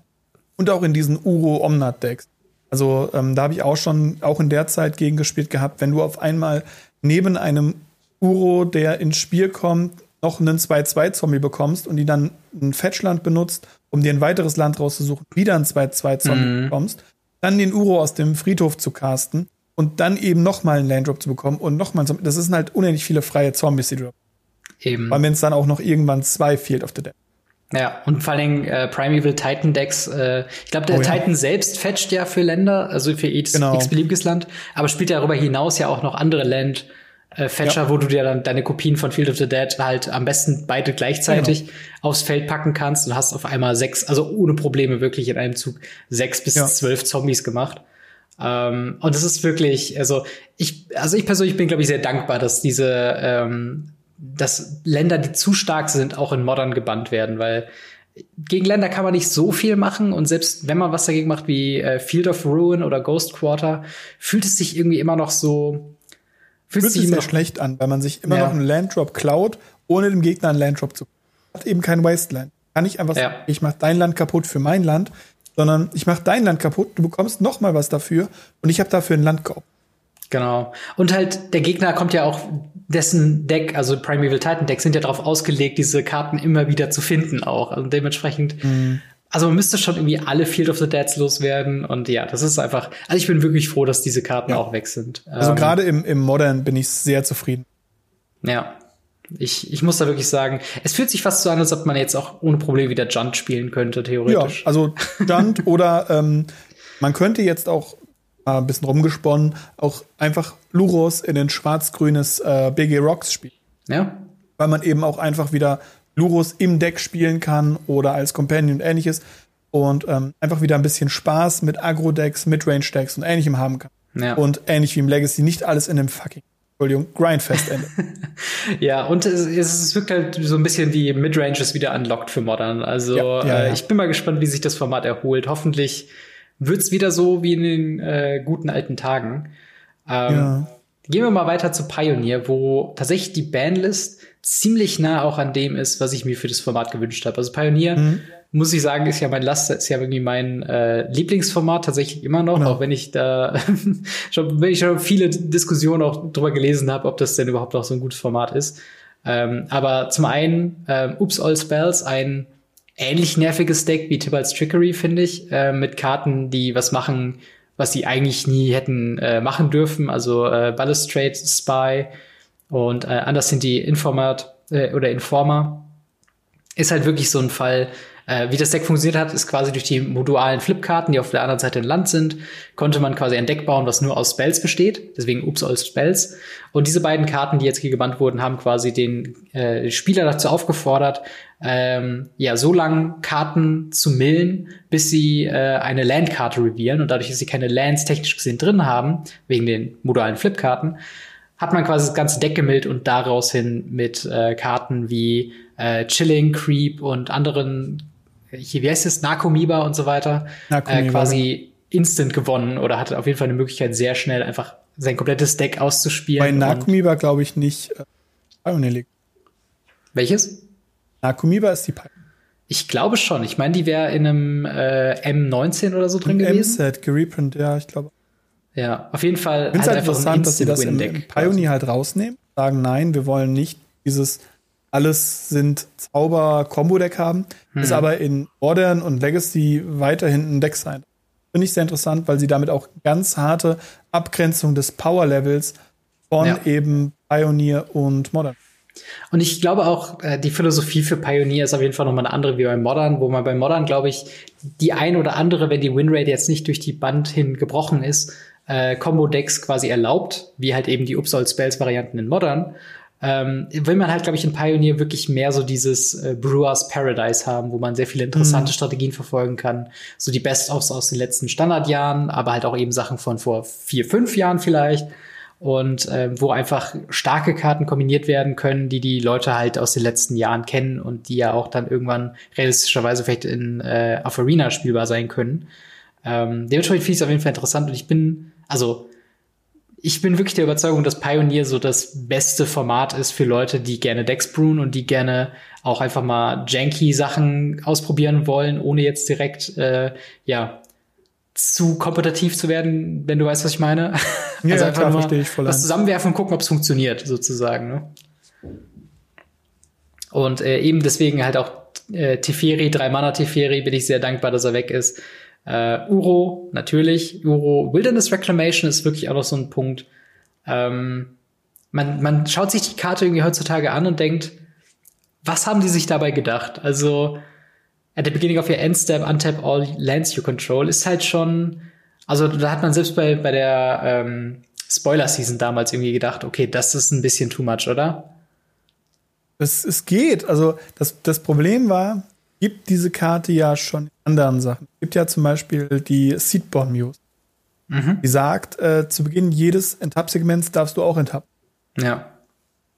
Speaker 2: Und auch in diesen Uro-Omnat-Decks. Also ähm, da habe ich auch schon, auch in der Zeit gegen gespielt gehabt, wenn du auf einmal neben einem Uro, der ins Spiel kommt, noch einen 2-2-Zombie bekommst und die dann ein Fetchland benutzt, um dir ein weiteres Land rauszusuchen, wieder ein 2-2-Zombie mhm. bekommst, dann den Uro aus dem Friedhof zu casten und dann eben noch mal einen Landdrop zu bekommen und noch mal ein Das sind halt unendlich viele freie Zombies, die du Eben. Weil wenn es dann auch noch irgendwann zwei Field of the Dead.
Speaker 1: Ja, und vor allem äh, Primeval Titan Decks, äh, ich glaube, der oh, ja. Titan selbst fetcht ja für Länder, also für genau. x-beliebiges Land, aber spielt darüber hinaus ja auch noch andere Land äh, Fetcher, ja. wo du dir dann deine Kopien von Field of the Dead halt am besten beide gleichzeitig genau. aufs Feld packen kannst und hast auf einmal sechs, also ohne Probleme wirklich in einem Zug sechs bis ja. zwölf Zombies gemacht. Ähm, und das ist wirklich, also ich, also ich persönlich bin, glaube ich, sehr dankbar, dass diese ähm, dass Länder, die zu stark sind, auch in Modern gebannt werden, weil gegen Länder kann man nicht so viel machen und selbst wenn man was dagegen macht wie äh, Field of Ruin oder Ghost Quarter, fühlt es sich irgendwie immer noch so
Speaker 2: fühlt, sich sehr schlecht an, weil man sich immer ja. noch einen Landdrop klaut, ohne dem Gegner einen Landdrop zu hat eben kein Wasteland. Kann ich einfach ja. sagen, ich mach dein Land kaputt für mein Land, sondern ich mach dein Land kaputt, du bekommst noch mal was dafür und ich habe dafür ein Land geopfert.
Speaker 1: Genau. Und halt, der Gegner kommt ja auch, dessen Deck, also Primeval Titan Deck, sind ja darauf ausgelegt, diese Karten immer wieder zu finden auch. Also dementsprechend, mhm. Also man müsste schon irgendwie alle Field of the Deads loswerden. Und ja, das ist einfach, also ich bin wirklich froh, dass diese Karten ja. auch weg sind.
Speaker 2: Also ähm, gerade im, im Modern bin ich sehr zufrieden.
Speaker 1: Ja. Ich, ich muss da wirklich sagen, es fühlt sich fast so an, als ob man jetzt auch ohne Probleme wieder Junt spielen könnte, theoretisch.
Speaker 2: Ja, also Junt oder ähm, man könnte jetzt auch ein bisschen rumgesponnen, auch einfach Luros in den schwarz-grünes äh, BG Rocks spielen.
Speaker 1: Ja.
Speaker 2: Weil man eben auch einfach wieder Luros im Deck spielen kann oder als Companion und ähnliches und ähm, einfach wieder ein bisschen Spaß mit Agro-Decks, Midrange-Decks und ähnlichem haben kann. Ja. Und ähnlich wie im Legacy nicht alles in dem fucking Entschuldigung, Grindfest endet.
Speaker 1: ja, und es, es wirkt halt so ein bisschen wie Midranges wieder unlocked für Modern. Also ja, ja, äh, ich bin mal gespannt, wie sich das Format erholt. Hoffentlich wird's wieder so wie in den äh, guten alten Tagen. Ähm. Gehen wir mal weiter zu Pioneer, wo tatsächlich die Bandlist ziemlich nah auch an dem ist, was ich mir für das Format gewünscht habe. Also Pioneer, mhm. muss ich sagen, ist ja mein Laster, ist ja irgendwie mein äh, Lieblingsformat tatsächlich immer noch, genau. auch wenn ich da schon, wenn ich schon viele Diskussionen auch drüber gelesen habe, ob das denn überhaupt noch so ein gutes Format ist. Ähm, aber zum einen, ähm, Oops All Spells, ein ähnlich nerviges Deck wie Tibalt's Trickery, finde ich, äh, mit Karten, die was machen, was sie eigentlich nie hätten äh, machen dürfen. Also äh, Balustrade Spy und äh, anders sind die Informat äh, oder Informer. Ist halt wirklich so ein Fall, äh, wie das Deck funktioniert hat, ist quasi durch die modularen Flipkarten, die auf der anderen Seite im Land sind, konnte man quasi ein Deck bauen, was nur aus Spells besteht. Deswegen Ups all Spells. Und diese beiden Karten, die jetzt hier gebannt wurden, haben quasi den äh, Spieler dazu aufgefordert, ähm, ja, so lang Karten zu millen, bis sie äh, eine Landkarte revealen. Und dadurch, dass sie keine Lands technisch gesehen drin haben, wegen den modularen Flipkarten, hat man quasi das ganze Deck gemillt und daraus hin mit äh, Karten wie äh, Chilling, Creep und anderen hier, wie heißt es, Narcomiba und so weiter, äh, quasi instant gewonnen oder hatte auf jeden Fall eine Möglichkeit, sehr schnell einfach sein komplettes Deck auszuspielen.
Speaker 2: Bei Narcomiba glaube ich nicht äh, Pioneer.
Speaker 1: Welches?
Speaker 2: Narcomiba ist die Pioneer.
Speaker 1: Ich glaube schon. Ich meine, die wäre in einem äh, M19 oder so drin Im gewesen.
Speaker 2: M-Set, gereprint, ja, ich glaube.
Speaker 1: Ja, auf jeden Fall.
Speaker 2: Ich finde halt, halt interessant, dass sie das im, im Pioneer halt rausnehmen. Sagen, nein, wir wollen nicht dieses alles sind Zauber-Combo-Deck haben, hm. ist aber in Modern und Legacy weiterhin ein Deck sein. Finde ich sehr interessant, weil sie damit auch ganz harte Abgrenzung des Power-Levels von ja. eben Pioneer und Modern.
Speaker 1: Und ich glaube auch, äh, die Philosophie für Pioneer ist auf jeden Fall nochmal eine andere wie bei Modern, wo man bei Modern, glaube ich, die ein oder andere, wenn die Winrate jetzt nicht durch die Band hin gebrochen ist, äh, Combo-Decks quasi erlaubt, wie halt eben die Upsol Spells-Varianten in Modern ähm, will man halt, glaube ich, in Pioneer wirklich mehr so dieses äh, Brewers Paradise haben, wo man sehr viele interessante mhm. Strategien verfolgen kann. So die Best-ofs aus den letzten Standardjahren, aber halt auch eben Sachen von vor vier, fünf Jahren vielleicht. Und äh, wo einfach starke Karten kombiniert werden können, die die Leute halt aus den letzten Jahren kennen und die ja auch dann irgendwann realistischerweise vielleicht in äh, auf Arena spielbar sein können. Ähm, dementsprechend finde ich es auf jeden Fall interessant und ich bin, also ich bin wirklich der Überzeugung, dass Pioneer so das beste Format ist für Leute, die gerne Decks brewen und die gerne auch einfach mal janky Sachen ausprobieren wollen, ohne jetzt direkt äh, ja zu kompetitiv zu werden, wenn du weißt, was ich meine.
Speaker 2: Ja, also einfach klar, verstehe ich voll.
Speaker 1: Was zusammenwerfen und gucken, ob es funktioniert, sozusagen. Ne? Und äh, eben deswegen halt auch äh, Teferi, drei Mana Teferi, bin ich sehr dankbar, dass er weg ist. Äh, Uro, natürlich. Uro Wilderness Reclamation ist wirklich auch noch so ein Punkt. Ähm, man, man schaut sich die Karte irgendwie heutzutage an und denkt, was haben die sich dabei gedacht? Also, at the beginning of your end step, untap all lands you control, ist halt schon, also da hat man selbst bei, bei der ähm, Spoiler-Season damals irgendwie gedacht, okay, das ist ein bisschen too much, oder?
Speaker 2: Es, es geht. Also das, das Problem war, gibt diese Karte ja schon anderen Sachen. Es gibt ja zum Beispiel die Seedborn Muse. Mhm. Die sagt, äh, zu Beginn jedes Entab-Segments darfst du auch enttappen.
Speaker 1: Ja.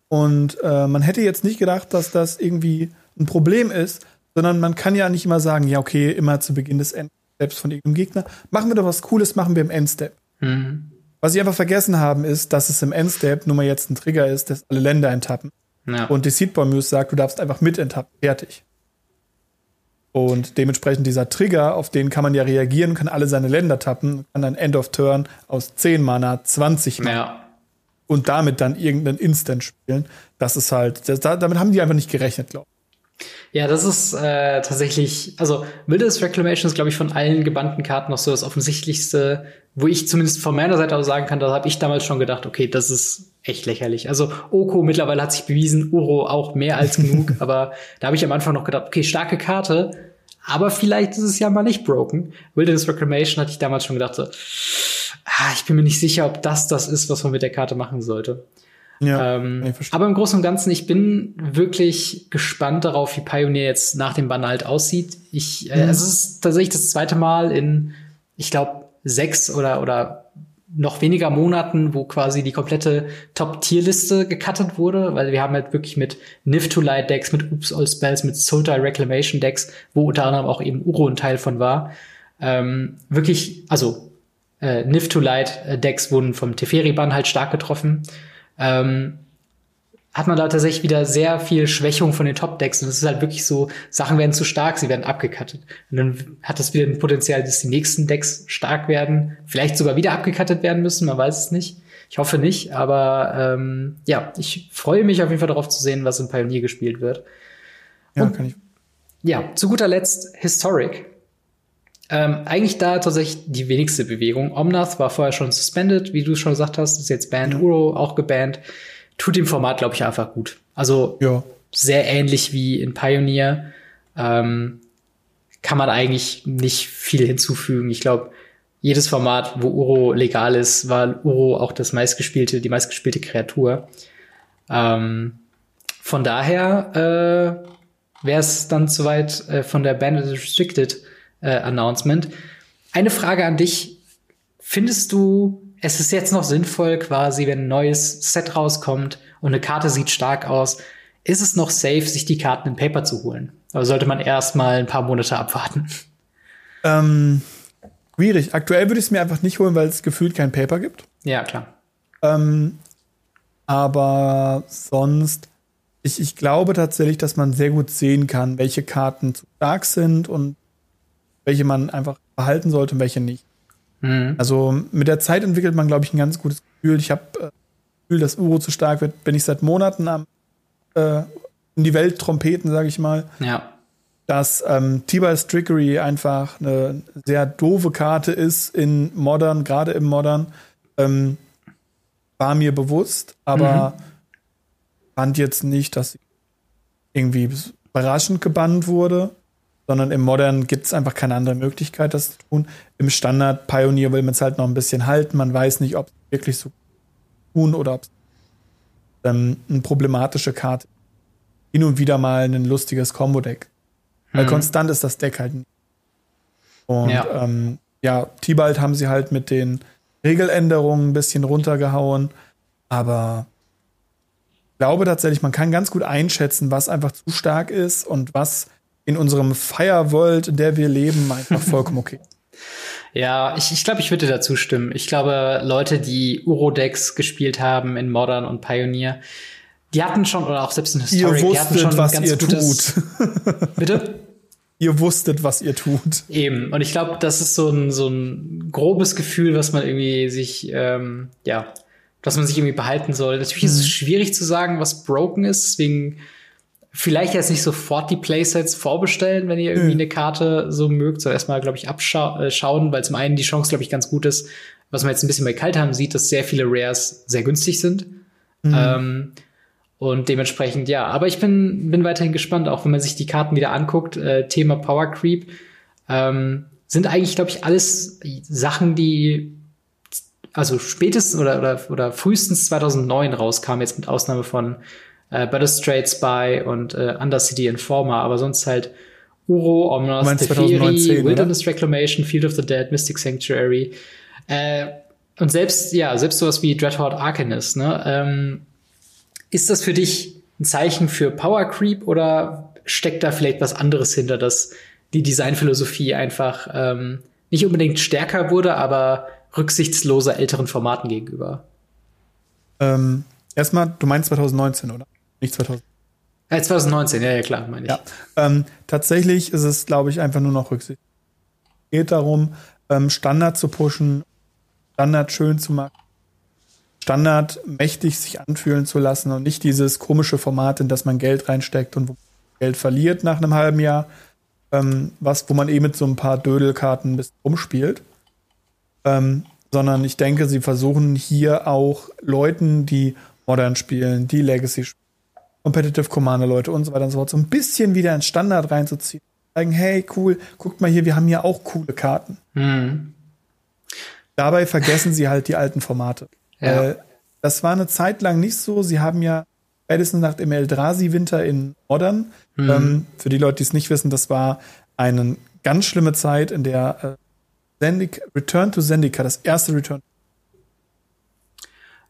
Speaker 2: Und äh, man hätte jetzt nicht gedacht, dass das irgendwie ein Problem ist, sondern man kann ja nicht immer sagen, ja, okay, immer zu Beginn des Endsteps von irgendeinem Gegner. Machen wir doch was Cooles, machen wir im Endstep. Mhm. Was sie einfach vergessen haben, ist, dass es im Endstep nur mal jetzt ein Trigger ist, dass alle Länder enttappen. Ja. Und die Seedball Muse sagt, du darfst einfach mit enttappen. Fertig. Und dementsprechend dieser Trigger, auf den kann man ja reagieren, kann alle seine Länder tappen, kann dann End of Turn aus 10 Mana 20 machen. Ja. Und damit dann irgendeinen Instant spielen. Das ist halt, das, damit haben die einfach nicht gerechnet, glaube ich.
Speaker 1: Ja, das ist äh, tatsächlich, also Wilderness Reclamation ist, glaube ich, von allen gebannten Karten noch so das offensichtlichste, wo ich zumindest von meiner Seite aus sagen kann, da habe ich damals schon gedacht, okay, das ist echt lächerlich. Also Oko mittlerweile hat sich bewiesen, Uro auch mehr als genug, aber da habe ich am Anfang noch gedacht, okay, starke Karte, aber vielleicht ist es ja mal nicht broken. Wilderness Reclamation hatte ich damals schon gedacht, so, ah, ich bin mir nicht sicher, ob das das ist, was man mit der Karte machen sollte. Ja, ähm, aber im Großen und Ganzen, ich bin wirklich gespannt darauf, wie Pioneer jetzt nach dem Bann halt aussieht. Ich, äh, mhm. es ist tatsächlich das zweite Mal in, ich glaube, sechs oder, oder noch weniger Monaten, wo quasi die komplette Top-Tier-Liste gecuttet wurde, weil wir haben halt wirklich mit Nift-to-Light-Decks, mit Oops All Spells, mit Sultai Reclamation-Decks, wo unter anderem auch eben Uro ein Teil von war, ähm, wirklich, also äh, Nift-to-Light-Decks wurden vom Teferi-Ban halt stark getroffen. Ähm, hat man da tatsächlich wieder sehr viel Schwächung von den Top-Decks. Und es ist halt wirklich so, Sachen werden zu stark, sie werden abgekattet. Und dann hat das wieder ein Potenzial, dass die nächsten Decks stark werden, vielleicht sogar wieder abgekattet werden müssen, man weiß es nicht. Ich hoffe nicht, aber ähm, ja, ich freue mich auf jeden Fall darauf zu sehen, was in Pioneer gespielt wird.
Speaker 2: Ja, Und, kann ich.
Speaker 1: Ja, zu guter Letzt Historic. Ähm, eigentlich da tatsächlich die wenigste Bewegung. Omnath war vorher schon suspended, wie du schon gesagt hast, ist jetzt banned. Ja. Uro auch gebannt. Tut dem Format, glaube ich, einfach gut. Also ja. sehr ähnlich wie in Pioneer. Ähm, kann man eigentlich nicht viel hinzufügen. Ich glaube, jedes Format, wo Uro legal ist, war Uro auch das meistgespielte, die meistgespielte Kreatur. Ähm, von daher äh, wäre es dann soweit äh, von der Banded Restricted äh, Announcement. Eine Frage an dich. Findest du, es ist jetzt noch sinnvoll, quasi, wenn ein neues Set rauskommt und eine Karte sieht stark aus, ist es noch safe, sich die Karten in Paper zu holen? Oder sollte man erst mal ein paar Monate abwarten?
Speaker 2: Ähm, schwierig. Aktuell würde ich es mir einfach nicht holen, weil es gefühlt kein Paper gibt.
Speaker 1: Ja, klar.
Speaker 2: Ähm, aber sonst, ich, ich glaube tatsächlich, dass man sehr gut sehen kann, welche Karten zu stark sind und welche man einfach behalten sollte und welche nicht. Mhm. Also mit der Zeit entwickelt man, glaube ich, ein ganz gutes Gefühl. Ich habe äh, das Gefühl, dass Uro zu stark wird, bin ich seit Monaten am äh, in die Welt trompeten, sage ich mal.
Speaker 1: Ja.
Speaker 2: Dass ähm, T-Ball's Trickery einfach eine sehr doofe Karte ist in Modern, gerade im Modern. Ähm, war mir bewusst, aber mhm. fand jetzt nicht, dass sie irgendwie überraschend gebannt wurde sondern im Modern gibt es einfach keine andere Möglichkeit, das zu tun. Im Standard Pioneer will man es halt noch ein bisschen halten. Man weiß nicht, ob es wirklich so tun oder ob es ähm, eine problematische Karte hin und wieder mal ein lustiges Combo-Deck. Mhm. Weil konstant ist das Deck halt nicht. Und ja, ähm, ja Tibalt haben sie halt mit den Regeländerungen ein bisschen runtergehauen. Aber ich glaube tatsächlich, man kann ganz gut einschätzen, was einfach zu stark ist und was in unserem Fire World, in der wir leben, einfach vollkommen okay.
Speaker 1: Ja, ich, ich glaube, ich würde dazu stimmen. Ich glaube, Leute, die Uro-Decks gespielt haben in Modern und Pioneer, die hatten schon, oder auch selbst in
Speaker 2: Historic,
Speaker 1: ihr wusstet,
Speaker 2: die hatten schon
Speaker 1: was
Speaker 2: ganz ihr
Speaker 1: gutes,
Speaker 2: tut.
Speaker 1: Bitte?
Speaker 2: ihr wusstet, was ihr tut.
Speaker 1: Eben. Und ich glaube, das ist so ein, so ein grobes Gefühl, was man irgendwie sich, ähm, ja, was man sich irgendwie behalten soll. Natürlich mhm. ist es mhm. schwierig zu sagen, was broken ist, deswegen vielleicht jetzt nicht sofort die Playsets vorbestellen, wenn ihr irgendwie mhm. eine Karte so mögt, sondern erstmal, glaube ich, abschauen, äh, weil zum einen die Chance, glaube ich, ganz gut ist, was man jetzt ein bisschen bei Kaltheim sieht, dass sehr viele Rares sehr günstig sind. Mhm. Ähm, und dementsprechend, ja, aber ich bin, bin weiterhin gespannt, auch wenn man sich die Karten wieder anguckt, äh, Thema Power Creep, ähm, sind eigentlich, glaube ich, alles Sachen, die also spätestens oder, oder, oder frühestens 2009 rauskamen, jetzt mit Ausnahme von äh, Battlestrade Spy und äh, Undercity Informer, aber sonst halt Uro, Omnos, Teferi, Wilderness oder? Reclamation, Field of the Dead, Mystic Sanctuary. Äh, und selbst, ja, selbst sowas wie Dreadhorde Arcanist, ne? Ähm, ist das für dich ein Zeichen für Power Creep oder steckt da vielleicht was anderes hinter, dass die Designphilosophie einfach ähm, nicht unbedingt stärker wurde, aber rücksichtsloser älteren Formaten gegenüber?
Speaker 2: Ähm, erstmal, du meinst 2019, oder? Nicht 2000.
Speaker 1: Äh, 2019, ja, ja, klar, meine ich. Ja.
Speaker 2: Ähm, tatsächlich ist es, glaube ich, einfach nur noch Rücksicht. Es geht darum, ähm, Standard zu pushen, Standard schön zu machen, Standard mächtig sich anfühlen zu lassen und nicht dieses komische Format, in das man Geld reinsteckt und wo man Geld verliert nach einem halben Jahr, ähm, was, wo man eh mit so ein paar Dödelkarten ein bisschen rumspielt. Ähm, sondern ich denke, sie versuchen hier auch Leuten, die Modern spielen, die Legacy spielen, Competitive Commander Leute und so weiter und so fort, so ein bisschen wieder ins Standard reinzuziehen. Sagen, hey, cool, guckt mal hier, wir haben hier auch coole Karten. Mhm. Dabei vergessen sie halt die alten Formate. Ja. Äh, das war eine Zeit lang nicht so. Sie haben ja spätestens nach dem Eldrazi-Winter in Modern, mhm. ähm, für die Leute, die es nicht wissen, das war eine ganz schlimme Zeit, in der äh, Zendika, Return to Zendika, das erste Return.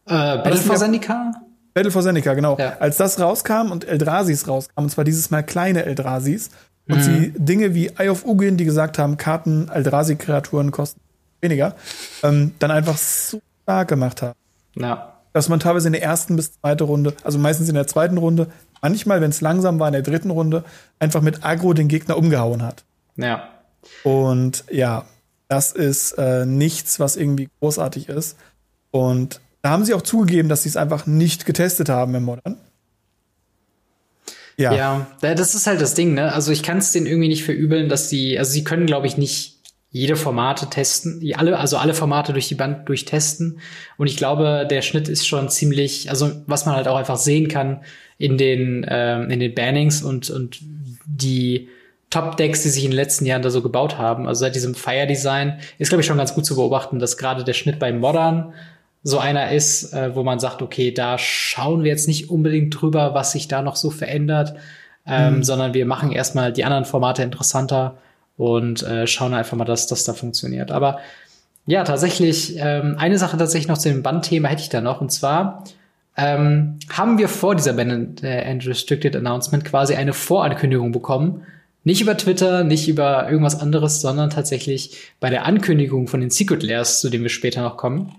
Speaker 1: Äh, Battle for Zendika?
Speaker 2: Battle for Zendika, genau. Ja. Als das rauskam und Eldrasis rauskam, und zwar dieses Mal kleine Eldrasis, und mhm. sie Dinge wie Eye of Ugin, die gesagt haben, Karten Eldrazi-Kreaturen kosten weniger, ähm, dann einfach so stark gemacht haben. Ja. Dass man teilweise in der ersten bis zweiten Runde, also meistens in der zweiten Runde, manchmal, wenn es langsam war, in der dritten Runde, einfach mit Agro den Gegner umgehauen hat.
Speaker 1: Ja.
Speaker 2: Und ja, das ist äh, nichts, was irgendwie großartig ist. Und da haben sie auch zugegeben, dass sie es einfach nicht getestet haben im Modern.
Speaker 1: Ja. ja, das ist halt das Ding, ne? Also ich kann es denen irgendwie nicht verübeln, dass sie, also sie können, glaube ich, nicht jede Formate testen, alle, also alle Formate durch die Band durchtesten. Und ich glaube, der Schnitt ist schon ziemlich, also was man halt auch einfach sehen kann in den, ähm, in den Bannings und, und die Top-Decks, die sich in den letzten Jahren da so gebaut haben. Also seit diesem Fire-Design ist, glaube ich, schon ganz gut zu beobachten, dass gerade der Schnitt bei Modern so einer ist, äh, wo man sagt, okay, da schauen wir jetzt nicht unbedingt drüber, was sich da noch so verändert, ähm, mhm. sondern wir machen erstmal die anderen Formate interessanter und äh, schauen einfach mal, dass das da funktioniert. Aber ja, tatsächlich, ähm, eine Sache tatsächlich noch zu dem Bandthema hätte ich da noch, und zwar ähm, haben wir vor dieser Band äh, and Restricted Announcement quasi eine Vorankündigung bekommen. Nicht über Twitter, nicht über irgendwas anderes, sondern tatsächlich bei der Ankündigung von den Secret Layers, zu dem wir später noch kommen.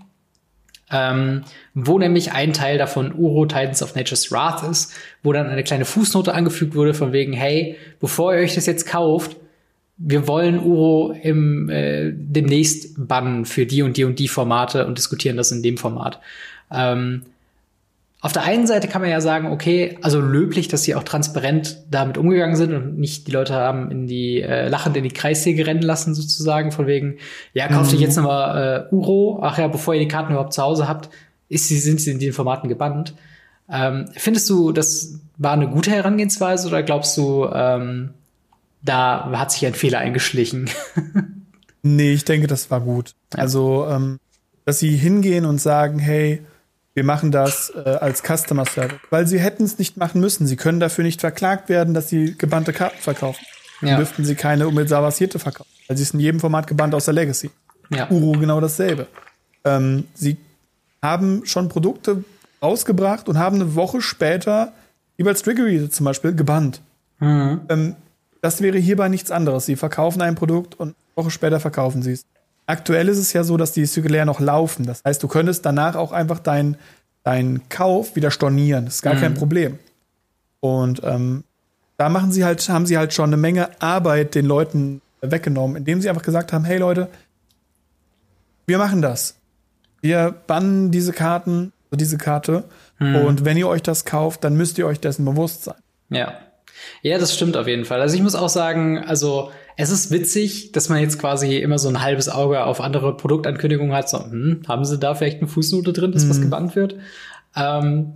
Speaker 1: Ähm, wo nämlich ein Teil davon Uro Titans of Nature's Wrath ist, wo dann eine kleine Fußnote angefügt wurde von wegen, hey, bevor ihr euch das jetzt kauft, wir wollen Uro im, äh, demnächst bannen für die und die und die Formate und diskutieren das in dem Format. Ähm, auf der einen Seite kann man ja sagen, okay, also löblich, dass sie auch transparent damit umgegangen sind und nicht die Leute haben in die äh, lachend in die Kreissäge rennen lassen sozusagen von wegen, ja, kauft mhm. euch jetzt nochmal äh, Uro, ach ja, bevor ihr die Karten überhaupt zu Hause habt, ist sie, sind sie in den Formaten gebannt. Ähm, findest du, das war eine gute Herangehensweise oder glaubst du, ähm, da hat sich ein Fehler eingeschlichen.
Speaker 2: nee, ich denke, das war gut. Ja. Also, ähm, dass sie hingehen und sagen, hey, wir machen das äh, als Customer Service. Weil sie hätten es nicht machen müssen. Sie können dafür nicht verklagt werden, dass sie gebannte Karten verkaufen. Dann ja. dürften sie keine basierte verkaufen. Weil sie ist in jedem Format gebannt aus der Legacy. Ja. Uro genau dasselbe. Ähm, sie haben schon Produkte rausgebracht und haben eine Woche später, wie bei Triggery zum Beispiel, gebannt. Mhm. Ähm, das wäre hierbei nichts anderes. Sie verkaufen ein Produkt und eine Woche später verkaufen sie es. Aktuell ist es ja so, dass die Zirkulär noch laufen. Das heißt, du könntest danach auch einfach deinen dein Kauf wieder stornieren. Das ist gar mhm. kein Problem. Und ähm, da machen sie halt, haben sie halt schon eine Menge Arbeit den Leuten weggenommen, indem sie einfach gesagt haben, hey Leute, wir machen das. Wir bannen diese Karten, diese Karte. Mhm. Und wenn ihr euch das kauft, dann müsst ihr euch dessen bewusst sein.
Speaker 1: Ja. Ja, das stimmt auf jeden Fall. Also ich muss auch sagen, also es ist witzig, dass man jetzt quasi immer so ein halbes Auge auf andere Produktankündigungen hat. So, hm, haben sie da vielleicht eine Fußnote drin, dass mhm. was gebannt wird? Ähm,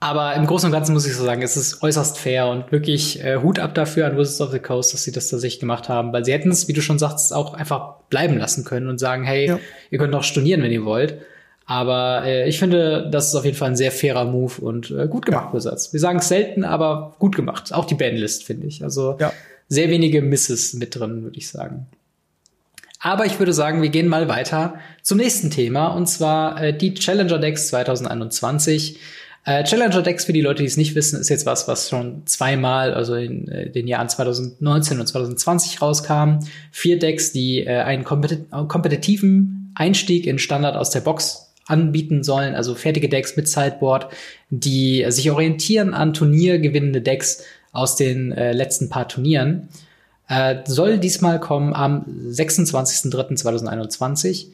Speaker 1: aber im Großen und Ganzen muss ich so sagen, es ist äußerst fair und wirklich äh, Hut ab dafür an Wizards of the Coast, dass sie das tatsächlich gemacht haben, weil sie hätten es, wie du schon sagst, auch einfach bleiben lassen können und sagen, hey, ja. ihr könnt auch stornieren, wenn ihr wollt. Aber äh, ich finde, das ist auf jeden Fall ein sehr fairer Move und äh, gut gemacht, ja. Wizards. Wir sagen es selten, aber gut gemacht. Auch die Bandlist, finde ich. Also ja. Sehr wenige Misses mit drin, würde ich sagen. Aber ich würde sagen, wir gehen mal weiter zum nächsten Thema und zwar äh, die Challenger Decks 2021. Äh, Challenger Decks, für die Leute, die es nicht wissen, ist jetzt was, was schon zweimal, also in äh, den Jahren 2019 und 2020 rauskam. Vier Decks, die äh, einen kompet kompetitiven Einstieg in Standard aus der Box anbieten sollen, also fertige Decks mit Sideboard, die sich orientieren an turniergewinnende Decks aus den äh, letzten paar Turnieren. Äh, soll diesmal kommen am 26.03.2021.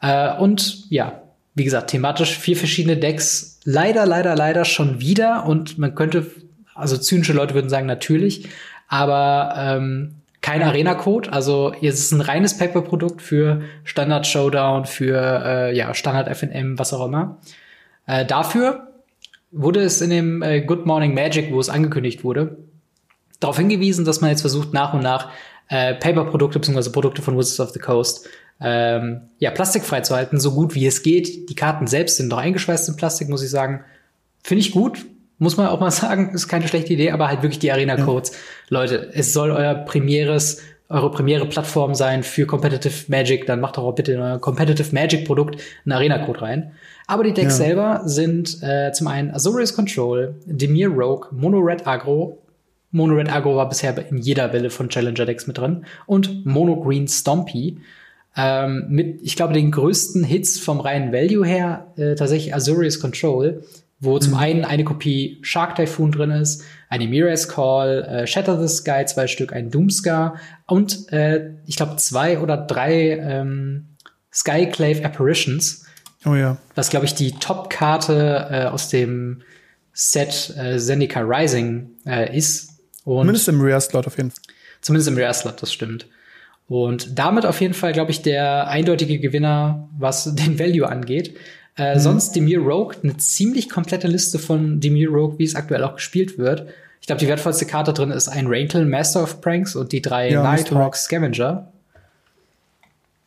Speaker 1: Äh, und ja, wie gesagt, thematisch vier verschiedene Decks. Leider, leider, leider schon wieder. Und man könnte, also zynische Leute würden sagen, natürlich, aber ähm, kein Arena-Code. Also es ist ein reines Paper-Produkt für Standard Showdown, für äh, ja, Standard FNM, was auch immer. Äh, dafür wurde es in dem äh, Good Morning Magic, wo es angekündigt wurde, darauf hingewiesen, dass man jetzt versucht, nach und nach äh, Paper-Produkte bzw. Produkte von Wizards of the Coast ähm, ja, plastikfrei zu halten, so gut wie es geht. Die Karten selbst sind noch eingeschweißt in Plastik, muss ich sagen. Finde ich gut. Muss man auch mal sagen, ist keine schlechte Idee, aber halt wirklich die Arena-Codes. Ja. Leute, es soll euer primäres, eure primäre Plattform sein für Competitive Magic, dann macht doch auch bitte in euer Competitive Magic Produkt einen Arena-Code rein. Aber die Decks ja. selber sind äh, zum einen Azorius Control, Demir Rogue, Mono Red Agro, Mono Red Agro war bisher in jeder Welle von Challenger Decks mit drin und Mono Green Stompy ähm, mit, ich glaube, den größten Hits vom reinen Value her äh, tatsächlich Azurius Control, wo mhm. zum einen eine Kopie Shark Typhoon drin ist, eine Mirror's Call, äh, Shatter the Sky, zwei Stück, ein Doomscar und äh, ich glaube zwei oder drei ähm, Skyclave Apparitions.
Speaker 2: Oh ja.
Speaker 1: Was, glaube ich, die Top-Karte äh, aus dem Set äh, Zendika Rising äh, ist.
Speaker 2: Und zumindest im Rare Slot auf jeden Fall.
Speaker 1: Zumindest im Rare Slot, das stimmt. Und damit auf jeden Fall, glaube ich, der eindeutige Gewinner, was den Value angeht. Äh, mhm. Sonst Demir Rogue, eine ziemlich komplette Liste von Demir Rogue, wie es aktuell auch gespielt wird. Ich glaube, die wertvollste Karte drin ist ein Rankle, Master of Pranks und die drei ja, Nighthawk Scavenger.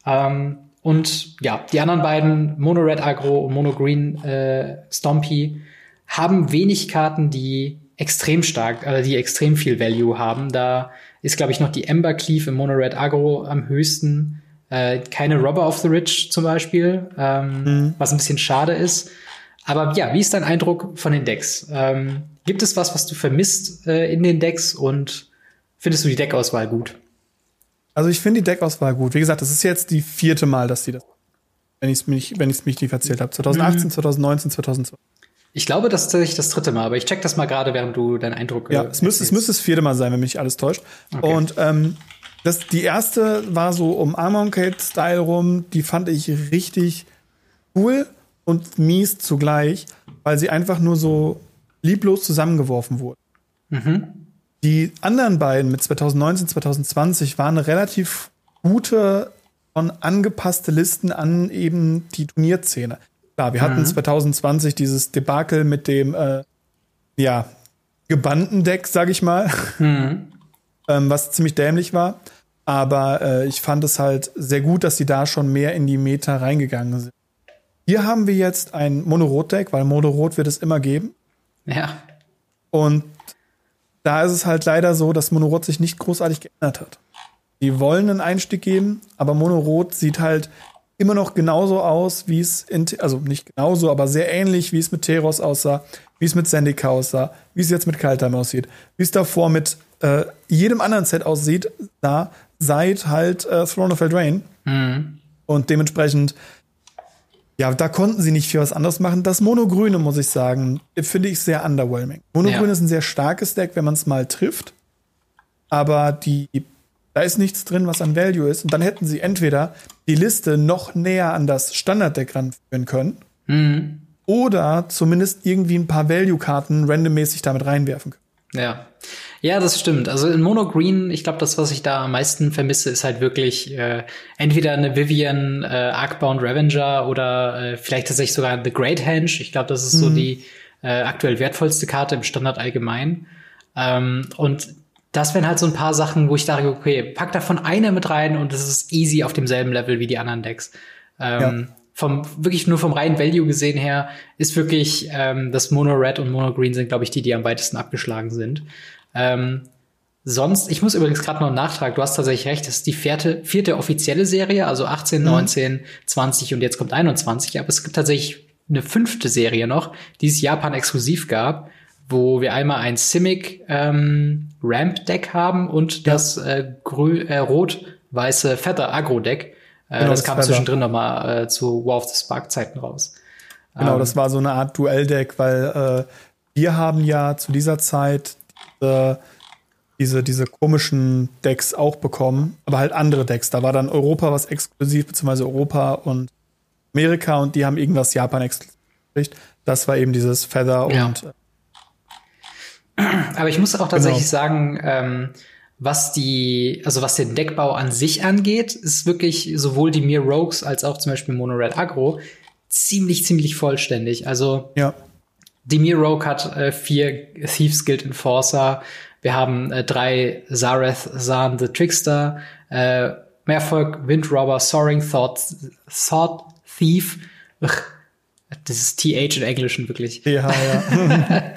Speaker 1: Ähm, und ja, die anderen beiden, Mono Red Agro und Mono Green äh, Stompy, haben wenig Karten, die extrem stark, äh, die extrem viel Value haben. Da ist, glaube ich, noch die Ember Cleave im Mono Red Agro am höchsten. Äh, keine Robber of the Rich zum Beispiel, ähm, mhm. was ein bisschen schade ist. Aber ja, wie ist dein Eindruck von den Decks? Ähm, gibt es was, was du vermisst äh, in den Decks und findest du die Deckauswahl gut?
Speaker 2: Also ich finde die Deckauswahl gut. Wie gesagt, das ist jetzt die vierte Mal, dass sie das, wenn ich es mich, wenn ich es mich nicht erzählt habe. 2018, mhm. 2019, 2020.
Speaker 1: Ich glaube, das ist tatsächlich das dritte Mal, aber ich check das mal gerade, während du deinen Eindruck.
Speaker 2: Ja, äh, es müsste, es müsste das vierte Mal sein, wenn mich alles täuscht. Okay. Und ähm, das, die erste war so um Armoncade-Style rum, die fand ich richtig cool und mies zugleich, weil sie einfach nur so lieblos zusammengeworfen wurde. Mhm. Die anderen beiden mit 2019, 2020 waren relativ gute und angepasste Listen an eben die Turnierszene. Klar, wir hatten mhm. 2020 dieses Debakel mit dem, äh, ja, gebannten Deck, sag ich mal, mhm. ähm, was ziemlich dämlich war. Aber äh, ich fand es halt sehr gut, dass sie da schon mehr in die Meta reingegangen sind. Hier haben wir jetzt ein Mono-Rot-Deck, weil Mono-Rot wird es immer geben.
Speaker 1: Ja.
Speaker 2: Und da ist es halt leider so, dass Mono-Rot sich nicht großartig geändert hat. Die wollen einen Einstieg geben, aber Mono-Rot sieht halt immer noch genauso aus, wie es in, also nicht genauso, aber sehr ähnlich, wie es mit Teros aussah, wie es mit Zendika aussah, wie es jetzt mit Kaltheim aussieht, wie es davor mit äh, jedem anderen Set aussieht, da seit halt äh, Throne of Eldraine. Mhm. Und dementsprechend, ja, da konnten sie nicht viel was anderes machen. Das Monogrüne, muss ich sagen, finde ich sehr underwhelming. Monogrün ja. ist ein sehr starkes Deck, wenn man es mal trifft. Aber die, da ist nichts drin, was an Value ist. Und dann hätten sie entweder die Liste noch näher an das Standarddeck ranführen können. Mhm. Oder zumindest irgendwie ein paar Value-Karten randommäßig damit reinwerfen können.
Speaker 1: Ja. Ja, das stimmt. Also in Mono Green, ich glaube, das, was ich da am meisten vermisse, ist halt wirklich äh, entweder eine Vivian äh, Arkbound Revenger oder äh, vielleicht tatsächlich sogar The Great Henge. Ich glaube, das ist mhm. so die äh, aktuell wertvollste Karte im Standard allgemein. Ähm, und das wären halt so ein paar Sachen, wo ich dachte, okay, pack davon eine mit rein und es ist easy auf demselben Level wie die anderen Decks. Ähm, ja. Vom wirklich nur vom reinen Value gesehen her ist wirklich ähm, das Mono Red und Mono Green sind, glaube ich, die, die am weitesten abgeschlagen sind. Ähm, sonst, ich muss übrigens gerade noch einen Nachtrag, du hast tatsächlich recht, das ist die vierte, vierte offizielle Serie, also 18, mhm. 19, 20 und jetzt kommt 21, aber es gibt tatsächlich eine fünfte Serie noch, die es Japan exklusiv gab, wo wir einmal ein Simic ähm, Ramp Deck haben und ja. das äh, äh, rot-weiße Feather Agro Deck. Äh, genau, das, das kam Feather. zwischendrin noch mal äh, zu War of the Spark Zeiten raus.
Speaker 2: Genau, ähm, das war so eine Art Duell-Deck, weil äh, wir haben ja zu dieser Zeit äh, diese, diese komischen Decks auch bekommen, aber halt andere Decks. Da war dann Europa was exklusiv, beziehungsweise Europa und Amerika und die haben irgendwas Japan exklusiv. Das war eben dieses Feather ja. und.
Speaker 1: Äh, aber ich muss auch tatsächlich genau. sagen, ähm, was die, also was den Deckbau an sich angeht, ist wirklich sowohl die Mir Rogues als auch zum Beispiel Mono Red Agro ziemlich, ziemlich vollständig. Also
Speaker 2: ja.
Speaker 1: Demir Rogue hat äh, vier Thieves Guild Enforcer. Wir haben äh, drei Zareth Zahn the Trickster, äh, Mehrfolg Windrobber, Soaring Thought, Thought Thief. Ist TH in Englischen wirklich.
Speaker 2: Ja, ja.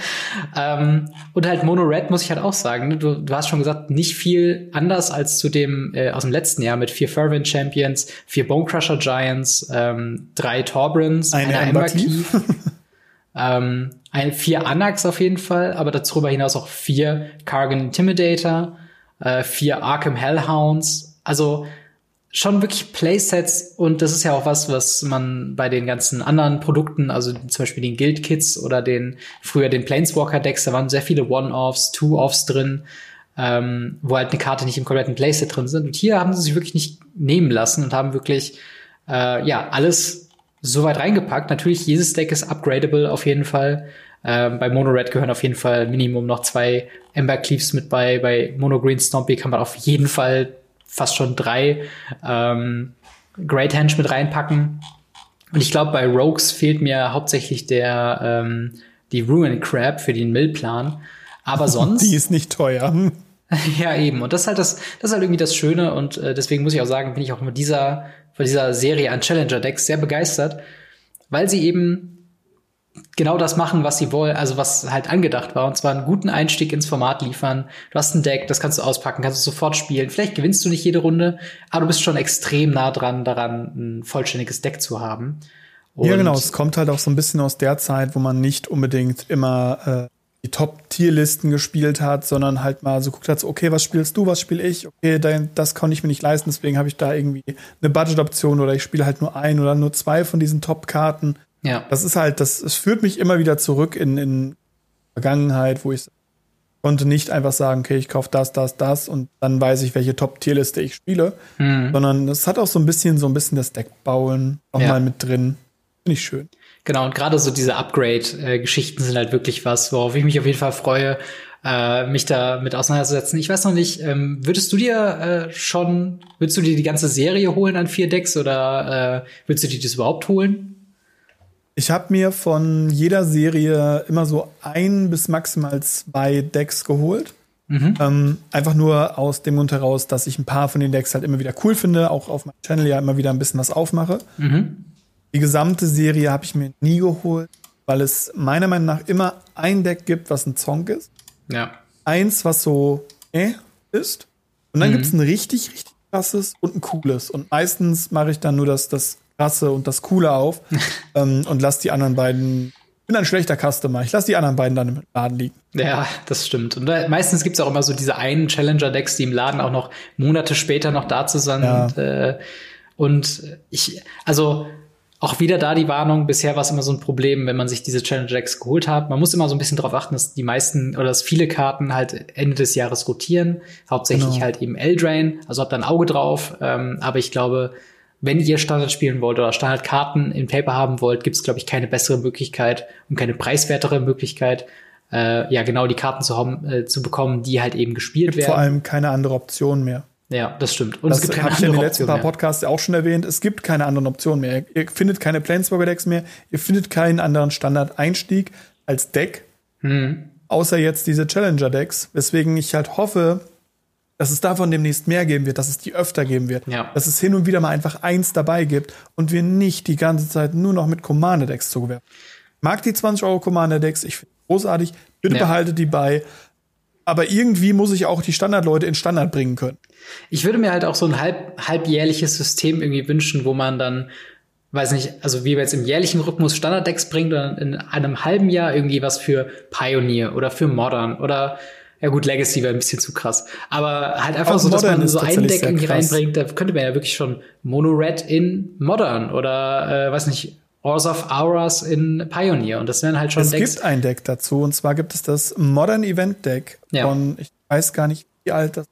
Speaker 1: ähm, und halt Mono Red muss ich halt auch sagen. Ne? Du, du hast schon gesagt, nicht viel anders als zu dem äh, aus dem letzten Jahr mit vier Fervent Champions, vier Bonecrusher Giants, ähm, drei Torbrins,
Speaker 2: eine, eine Ember.
Speaker 1: Ähm, ein, vier Anax auf jeden Fall, aber darüber hinaus auch vier Kargan Intimidator, äh, vier Arkham Hellhounds. Also schon wirklich Playsets und das ist ja auch was, was man bei den ganzen anderen Produkten, also zum Beispiel den Guild Kits oder den früher den Planeswalker Decks, da waren sehr viele One-Offs, Two-Offs drin, ähm, wo halt eine Karte nicht im kompletten Playset drin sind. Und hier haben sie sich wirklich nicht nehmen lassen und haben wirklich äh, ja alles so weit reingepackt. Natürlich, jedes Deck ist upgradable auf jeden Fall. Ähm, bei Mono Red gehören auf jeden Fall Minimum noch zwei Ember Cleaves mit bei. Bei Mono Green Stompy kann man auf jeden Fall fast schon drei ähm, Great Henge mit reinpacken. Und ich glaube, bei Rogues fehlt mir hauptsächlich der ähm, die Ruin Crab für den Millplan. Aber sonst.
Speaker 2: Die ist nicht teuer.
Speaker 1: ja, eben. Und das ist halt das, das ist halt irgendwie das Schöne. Und äh, deswegen muss ich auch sagen, bin ich auch mit dieser von dieser Serie an Challenger-Decks sehr begeistert, weil sie eben genau das machen, was sie wollen, also was halt angedacht war, und zwar einen guten Einstieg ins Format liefern. Du hast ein Deck, das kannst du auspacken, kannst du sofort spielen. Vielleicht gewinnst du nicht jede Runde, aber du bist schon extrem nah dran, daran ein vollständiges Deck zu haben.
Speaker 2: Und ja, genau. Es kommt halt auch so ein bisschen aus der Zeit, wo man nicht unbedingt immer äh, die Top-Tier-Listen gespielt hat, sondern halt mal so guckt hat, so, okay, was spielst du, was spiele ich? Okay, das konnte ich mir nicht leisten, deswegen habe ich da irgendwie eine Budget-Option oder ich spiele halt nur ein oder nur zwei von diesen Top-Karten.
Speaker 1: Ja.
Speaker 2: Das ist halt, das, es führt mich immer wieder zurück in, in Vergangenheit, wo ich konnte nicht einfach sagen, okay, ich kaufe das, das, das und dann weiß ich, welche Top-Tier-Liste ich spiele, mhm. sondern es hat auch so ein bisschen, so ein bisschen das Deck bauen auch ja. mal mit drin. Finde ich schön.
Speaker 1: Genau, und gerade so diese Upgrade-Geschichten sind halt wirklich was, worauf ich mich auf jeden Fall freue, äh, mich da mit auseinanderzusetzen. Ich weiß noch nicht, ähm, würdest du dir äh, schon, würdest du dir die ganze Serie holen an vier Decks oder äh, würdest du dir das überhaupt holen?
Speaker 2: Ich habe mir von jeder Serie immer so ein bis maximal zwei Decks geholt. Mhm. Ähm, einfach nur aus dem Grund heraus, dass ich ein paar von den Decks halt immer wieder cool finde, auch auf meinem Channel ja immer wieder ein bisschen was aufmache. Mhm. Die gesamte Serie habe ich mir nie geholt, weil es meiner Meinung nach immer ein Deck gibt, was ein Zonk ist.
Speaker 1: Ja.
Speaker 2: Eins, was so äh ist. Und dann mhm. gibt es ein richtig, richtig krasses und ein cooles. Und meistens mache ich dann nur das, das krasse und das coole auf ähm, und lasse die anderen beiden. Ich bin ein schlechter Customer. Ich lasse die anderen beiden dann im Laden liegen.
Speaker 1: Ja, das stimmt. Und da, meistens gibt es auch immer so diese einen Challenger-Decks, die im Laden auch noch Monate später noch da zu sind. Ja. Und, äh, Und ich, also auch wieder da die Warnung, bisher war es immer so ein Problem, wenn man sich diese Challenge Decks geholt hat. Man muss immer so ein bisschen darauf achten, dass die meisten oder dass viele Karten halt Ende des Jahres rotieren. Hauptsächlich genau. halt eben Eldrain, also habt da ein Auge drauf. Ähm, aber ich glaube, wenn ihr Standard spielen wollt oder Standardkarten in Paper haben wollt, gibt es, glaube ich, keine bessere Möglichkeit und keine preiswertere Möglichkeit, äh, ja, genau die Karten zu, haben, äh, zu bekommen, die halt eben gespielt werden.
Speaker 2: Vor allem keine andere Option mehr.
Speaker 1: Ja, das stimmt.
Speaker 2: Und das es gibt keine habe ich in den letzten paar Podcasts auch schon erwähnt. Es gibt keine anderen Optionen mehr. Ihr findet keine Planeswalker-Decks mehr. Ihr findet keinen anderen Standard-Einstieg als Deck. Mhm. Außer jetzt diese Challenger-Decks. Weswegen ich halt hoffe, dass es davon demnächst mehr geben wird, dass es die öfter geben wird. Ja. Dass es hin und wieder mal einfach eins dabei gibt und wir nicht die ganze Zeit nur noch mit Commander-Decks zugewerfen. Mag die 20 Euro Commander-Decks. Ich finde großartig. Bitte ja. behaltet die bei. Aber irgendwie muss ich auch die Standardleute in Standard bringen können.
Speaker 1: Ich würde mir halt auch so ein halb, halbjährliches System irgendwie wünschen, wo man dann, weiß nicht, also wie wir jetzt im jährlichen Rhythmus Standarddecks bringt oder in einem halben Jahr irgendwie was für Pioneer oder für Modern oder ja gut, Legacy wäre ein bisschen zu krass. Aber halt einfach auch so, dass man so ein Deck irgendwie reinbringt, da könnte man ja wirklich schon Mono Red in Modern oder äh, weiß nicht, Wars of Auras in Pioneer. Und das wären halt schon
Speaker 2: es Decks. Es gibt ein Deck dazu, und zwar gibt es das Modern Event Deck ja. von, ich weiß gar nicht, wie alt das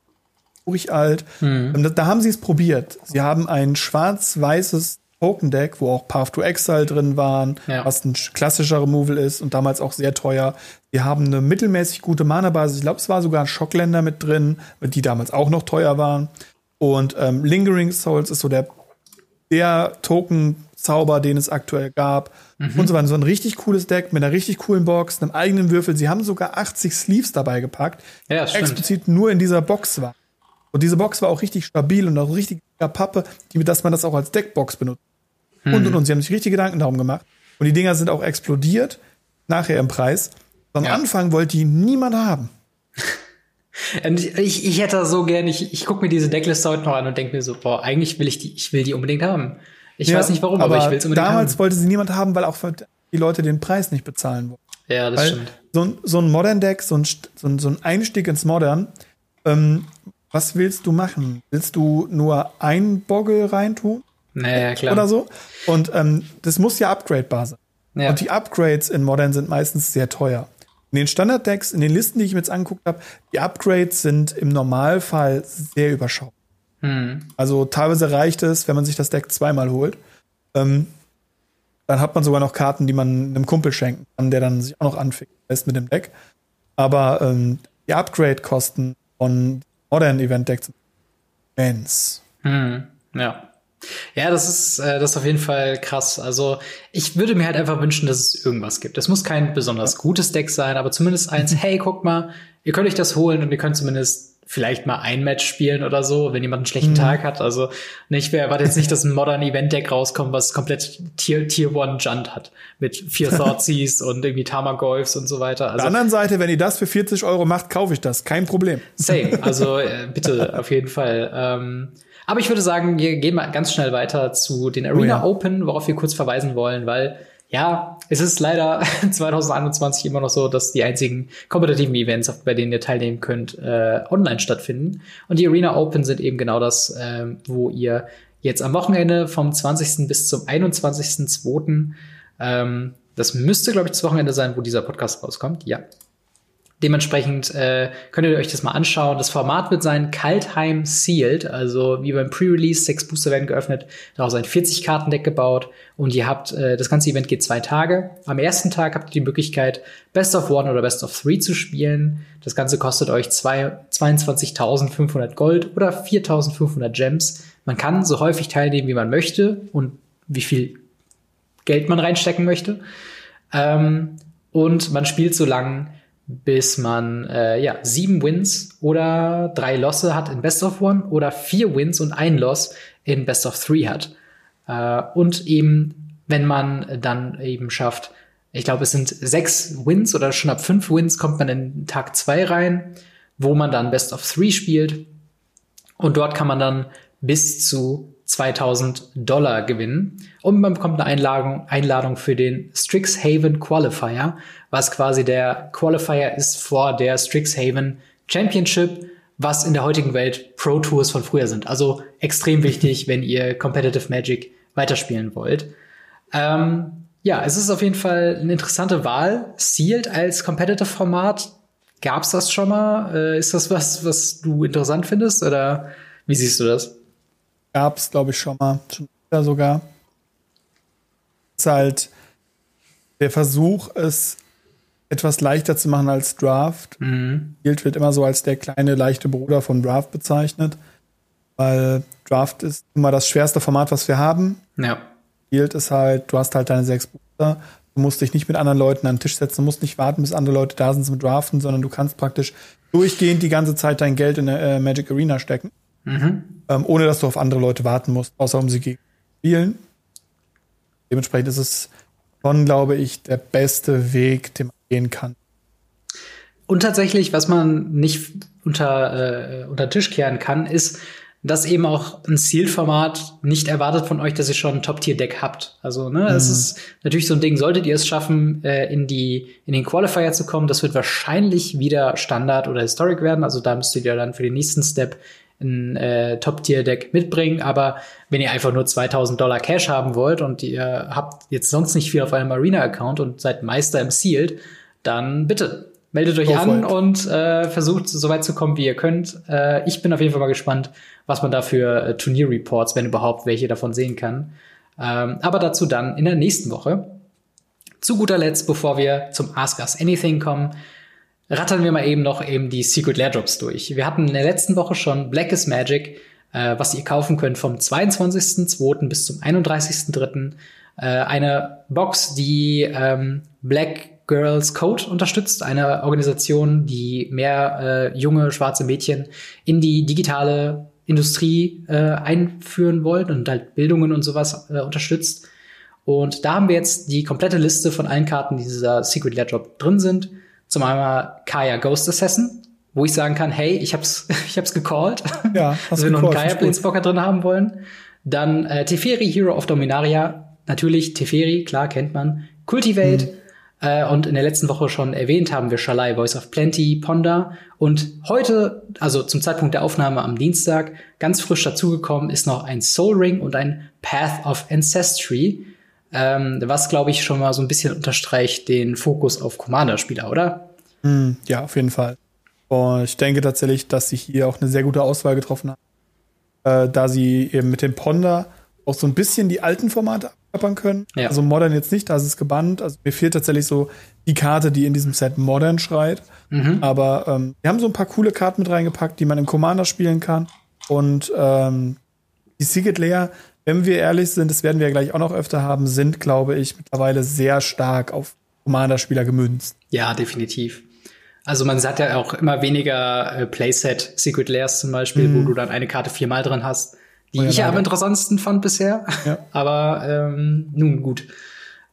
Speaker 2: ruhig alt. Mhm. Da, da, haben sie es probiert. Sie haben ein schwarz-weißes Token Deck, wo auch Path to Exile drin waren, ja. was ein klassischer Removal ist und damals auch sehr teuer. Sie haben eine mittelmäßig gute Mana-Basis. Ich glaube, es war sogar ein Schockländer mit drin, die damals auch noch teuer waren. Und ähm, Lingering Souls ist so der, der Token-Zauber, den es aktuell gab. Mhm. Und so weiter. So ein richtig cooles Deck mit einer richtig coolen Box, einem eigenen Würfel. Sie haben sogar 80 Sleeves dabei gepackt, ja, explizit nur in dieser Box war. Und diese Box war auch richtig stabil und auch richtig Pappe, die, dass man das auch als Deckbox benutzt. Hm. Und und und. Sie haben sich richtig Gedanken darum gemacht. Und die Dinger sind auch explodiert, nachher im Preis. Am ja. Anfang wollte die niemand haben.
Speaker 1: Und ich, ich hätte so gern, ich, ich gucke mir diese Deckliste heute noch an und denke mir so, boah, eigentlich will ich die, ich will die unbedingt haben. Ich ja, weiß nicht warum, aber, aber ich will es unbedingt
Speaker 2: damals haben. wollte sie niemand haben, weil auch die Leute den Preis nicht bezahlen wollten.
Speaker 1: Ja, das
Speaker 2: weil
Speaker 1: stimmt.
Speaker 2: So ein, so ein Modern Deck, so ein, so ein Einstieg ins Modern, ähm, was willst du machen? Willst du nur ein Boggle reintun?
Speaker 1: Naja, klar.
Speaker 2: Oder so? Und ähm, das muss ja upgradebar sein. Ja. Und die Upgrades in Modern sind meistens sehr teuer. In den Standard-Decks, in den Listen, die ich mir jetzt angeguckt habe, die Upgrades sind im Normalfall sehr überschaubar. Hm. Also teilweise reicht es, wenn man sich das Deck zweimal holt. Ähm, dann hat man sogar noch Karten, die man einem Kumpel schenken kann, der dann sich auch noch anfickt mit dem Deck. Aber ähm, die Upgrade-Kosten von Modern Event Deck immens.
Speaker 1: Hm, ja. Ja, das ist, äh, das ist auf jeden Fall krass. Also, ich würde mir halt einfach wünschen, dass es irgendwas gibt. Es muss kein besonders gutes Deck sein, aber zumindest eins, hey, guck mal, ihr könnt euch das holen und ihr könnt zumindest vielleicht mal ein Match spielen oder so, wenn jemand einen schlechten mhm. Tag hat. Also nicht, wer erwartet jetzt nicht, dass ein Modern Event Deck rauskommt, was komplett Tier, Tier One Junt hat. Mit vier Thoughtseize und irgendwie Tamagolfs und so weiter.
Speaker 2: Also, Auf der anderen Seite, wenn ihr das für 40 Euro macht, kaufe ich das. Kein Problem.
Speaker 1: Same. Also äh, bitte, auf jeden Fall. Ähm, aber ich würde sagen, wir gehen mal ganz schnell weiter zu den Arena oh ja. Open, worauf wir kurz verweisen wollen, weil ja, es ist leider 2021 immer noch so, dass die einzigen kompetitiven Events, bei denen ihr teilnehmen könnt, äh, online stattfinden. Und die Arena Open sind eben genau das, äh, wo ihr jetzt am Wochenende vom 20. bis zum 21.02. Ähm, das müsste, glaube ich, das Wochenende sein, wo dieser Podcast rauskommt. Ja, Dementsprechend äh, könnt ihr euch das mal anschauen. Das Format wird sein Kaltheim Sealed, also wie beim Pre-Release, sechs Booster werden geöffnet, daraus ein 40-Karten-Deck gebaut und ihr habt, äh, das ganze Event geht zwei Tage. Am ersten Tag habt ihr die Möglichkeit, Best of One oder Best of Three zu spielen. Das Ganze kostet euch 22.500 Gold oder 4.500 Gems. Man kann so häufig teilnehmen, wie man möchte und wie viel Geld man reinstecken möchte. Ähm, und man spielt so lange, bis man äh, ja sieben Wins oder drei Losse hat in Best of One oder vier Wins und ein Loss in Best of Three hat. Äh, und eben, wenn man dann eben schafft, ich glaube, es sind sechs Wins oder schon ab fünf Wins kommt man in Tag zwei rein, wo man dann Best of Three spielt. Und dort kann man dann bis zu 2000 Dollar gewinnen. Und man bekommt eine Einladung, Einladung für den Strixhaven Qualifier, was quasi der Qualifier ist vor der Strixhaven Championship, was in der heutigen Welt Pro Tours von früher sind. Also extrem wichtig, wenn ihr Competitive Magic weiterspielen wollt. Ähm, ja, es ist auf jeden Fall eine interessante Wahl. Sealed als Competitive-Format, gab's das schon mal? Äh, ist das was, was du interessant findest oder wie siehst du das?
Speaker 2: Gab's, glaube ich, schon mal. Schon sogar. Es ist halt der Versuch, es etwas leichter zu machen als Draft. Mhm. Guild wird immer so als der kleine, leichte Bruder von Draft bezeichnet, weil Draft ist immer das schwerste Format, was wir haben.
Speaker 1: Ja.
Speaker 2: Guild ist halt, du hast halt deine sechs Bruder, du musst dich nicht mit anderen Leuten an den Tisch setzen, du musst nicht warten, bis andere Leute da sind zum Draften, sondern du kannst praktisch durchgehend die ganze Zeit dein Geld in der äh, Magic Arena stecken, mhm. ähm, ohne dass du auf andere Leute warten musst, außer um sie gegen spielen. Dementsprechend ist es schon, glaube ich, der beste Weg, den man gehen kann.
Speaker 1: Und tatsächlich, was man nicht unter, äh, unter Tisch kehren kann, ist, dass eben auch ein Zielformat nicht erwartet von euch, dass ihr schon ein Top-Tier-Deck habt. Also, ne, es mhm. ist natürlich so ein Ding, solltet ihr es schaffen, äh, in die, in den Qualifier zu kommen, das wird wahrscheinlich wieder Standard oder Historic werden. Also da müsstet ihr dann für den nächsten Step ein äh, Top-Tier-Deck mitbringen. Aber wenn ihr einfach nur 2000 Dollar Cash haben wollt und ihr habt jetzt sonst nicht viel auf eurem Marina-Account und seid Meister im Sealed, dann bitte meldet euch an und äh, versucht so weit zu kommen, wie ihr könnt. Äh, ich bin auf jeden Fall mal gespannt, was man da für äh, Turnierreports, wenn überhaupt welche davon sehen kann. Ähm, aber dazu dann in der nächsten Woche. Zu guter Letzt, bevor wir zum Ask Us Anything kommen, rattern wir mal eben noch eben die Secret Lair Drops durch. Wir hatten in der letzten Woche schon Black is Magic, äh, was ihr kaufen könnt vom 22.02. bis zum 31.03. Äh, eine Box, die ähm, Black Girls Code unterstützt, eine Organisation, die mehr äh, junge schwarze Mädchen in die digitale Industrie äh, einführen wollen und halt Bildungen und sowas äh, unterstützt. Und da haben wir jetzt die komplette Liste von allen Karten, die dieser Secret Lair Drop drin sind. Zum einmal Kaya Ghost Assassin, wo ich sagen kann, hey, ich hab's, ich hab's gecallt, ja, dass wir noch einen Kaya Planeswalker drin haben wollen. Dann äh, Teferi Hero of Dominaria, natürlich Teferi, klar kennt man. Cultivate, mhm. Äh, und in der letzten Woche schon erwähnt haben wir Shalai, Voice of Plenty, Ponda. Und heute, also zum Zeitpunkt der Aufnahme am Dienstag, ganz frisch dazugekommen ist noch ein Soul Ring und ein Path of Ancestry. Ähm, was, glaube ich, schon mal so ein bisschen unterstreicht den Fokus auf Commander-Spieler, oder?
Speaker 2: Mm, ja, auf jeden Fall. Und ich denke tatsächlich, dass sie hier auch eine sehr gute Auswahl getroffen haben. Äh, da sie eben mit dem Ponda auch so ein bisschen die alten Formate abklappern können. Ja. Also Modern jetzt nicht, da ist es gebannt. Also mir fehlt tatsächlich so die Karte, die in diesem Set Modern schreit. Mhm. Aber ähm, wir haben so ein paar coole Karten mit reingepackt, die man im Commander spielen kann. Und ähm, die Secret Layer, wenn wir ehrlich sind, das werden wir ja gleich auch noch öfter haben, sind, glaube ich, mittlerweile sehr stark auf Commander-Spieler gemünzt.
Speaker 1: Ja, definitiv. Also man hat ja auch immer weniger äh, Playset Secret Layers zum Beispiel, mhm. wo du dann eine Karte viermal drin hast die ich ja am interessantesten fand bisher. Ja. Aber ähm, nun gut.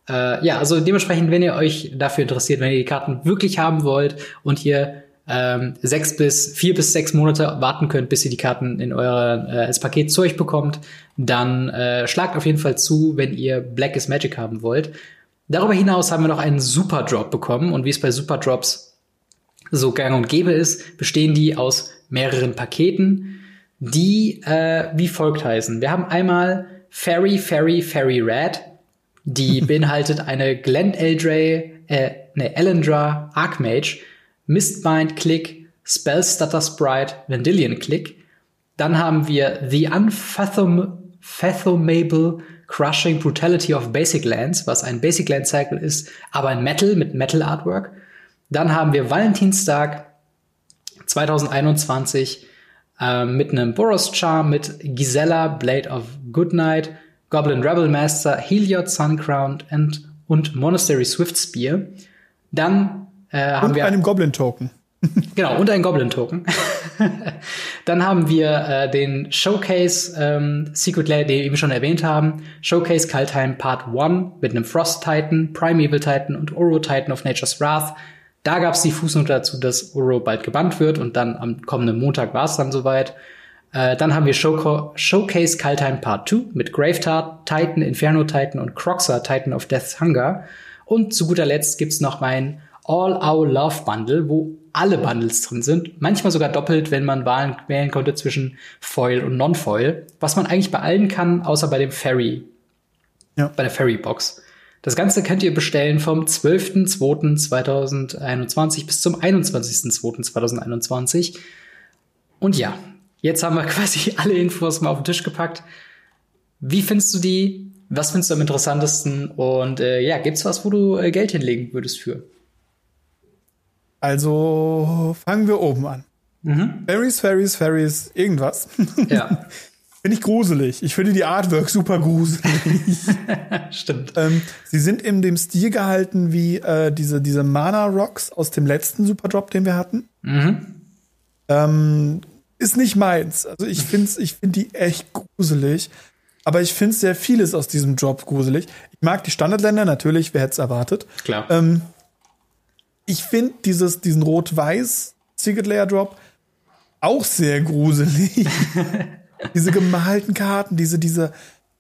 Speaker 1: Äh, ja, also dementsprechend, wenn ihr euch dafür interessiert, wenn ihr die Karten wirklich haben wollt und ihr ähm, sechs bis vier bis sechs Monate warten könnt, bis ihr die Karten in euer äh, als Paket zu euch bekommt, dann äh, schlagt auf jeden Fall zu, wenn ihr Black is Magic haben wollt. Darüber hinaus haben wir noch einen Super Drop bekommen und wie es bei Super Drops so gang und gäbe ist, bestehen die aus mehreren Paketen die äh, wie folgt heißen. Wir haben einmal Fairy, Fairy, Fairy Red. Die beinhaltet eine Glen Eldray, äh, eine Elendra Archmage, Mistbind Click, Spellstutter Sprite, Vendilion Click. Dann haben wir The Unfathomable Crushing Brutality of Basic Lands, was ein Basic Land Cycle ist, aber ein Metal mit Metal Artwork. Dann haben wir Valentinstag 2021 ähm, mit einem Boros Charm, mit Gisela, Blade of Goodnight, Goblin Rebel Master, Heliod Suncrown and, und Monastery Swift Spear. Dann äh, haben
Speaker 2: und
Speaker 1: wir
Speaker 2: einem Goblin Token.
Speaker 1: genau, und ein Goblin Token. Dann haben wir äh, den Showcase ähm, Secret Lair, den wir eben schon erwähnt haben. Showcase Kaltheim Part 1 mit einem Frost Titan, Primeval Titan und Oro Titan of Nature's Wrath. Da gab es die Fußnote dazu, dass Uro bald gebannt wird und dann am kommenden Montag war es dann soweit. Äh, dann haben wir Show Showcase Kaltheim Part 2 mit Grave Titan, Inferno Titan und Croxer Titan of Death's Hunger. Und zu guter Letzt gibt's noch mein All Our Love Bundle, wo alle Bundles drin sind. Manchmal sogar doppelt, wenn man Wahlen wählen konnte zwischen Foil und Non-Foil. Was man eigentlich bei allen kann, außer bei dem Ferry. Ja. Bei der Ferry-Box. Das Ganze könnt ihr bestellen vom 12.02.2021 bis zum 21.02.2021. Und ja, jetzt haben wir quasi alle Infos mal auf den Tisch gepackt. Wie findest du die? Was findest du am interessantesten? Und äh, ja, gibt's was, wo du äh, Geld hinlegen würdest für?
Speaker 2: Also fangen wir oben an. Mhm. Fairies, Fairies, Fairies, irgendwas. Ja. Finde ich gruselig. Ich finde die Artwork super gruselig.
Speaker 1: Stimmt.
Speaker 2: Ähm, sie sind in dem Stil gehalten wie äh, diese, diese Mana Rocks aus dem letzten Super Drop, den wir hatten. Mhm. Ähm, ist nicht meins. Also ich finde ich find die echt gruselig. Aber ich finde sehr vieles aus diesem Drop gruselig. Ich mag die Standardländer natürlich, wer hätte es erwartet.
Speaker 1: Klar. Ähm,
Speaker 2: ich finde dieses, diesen Rot-Weiß Secret Layer Drop auch sehr gruselig. diese gemalten Karten, diese, diese,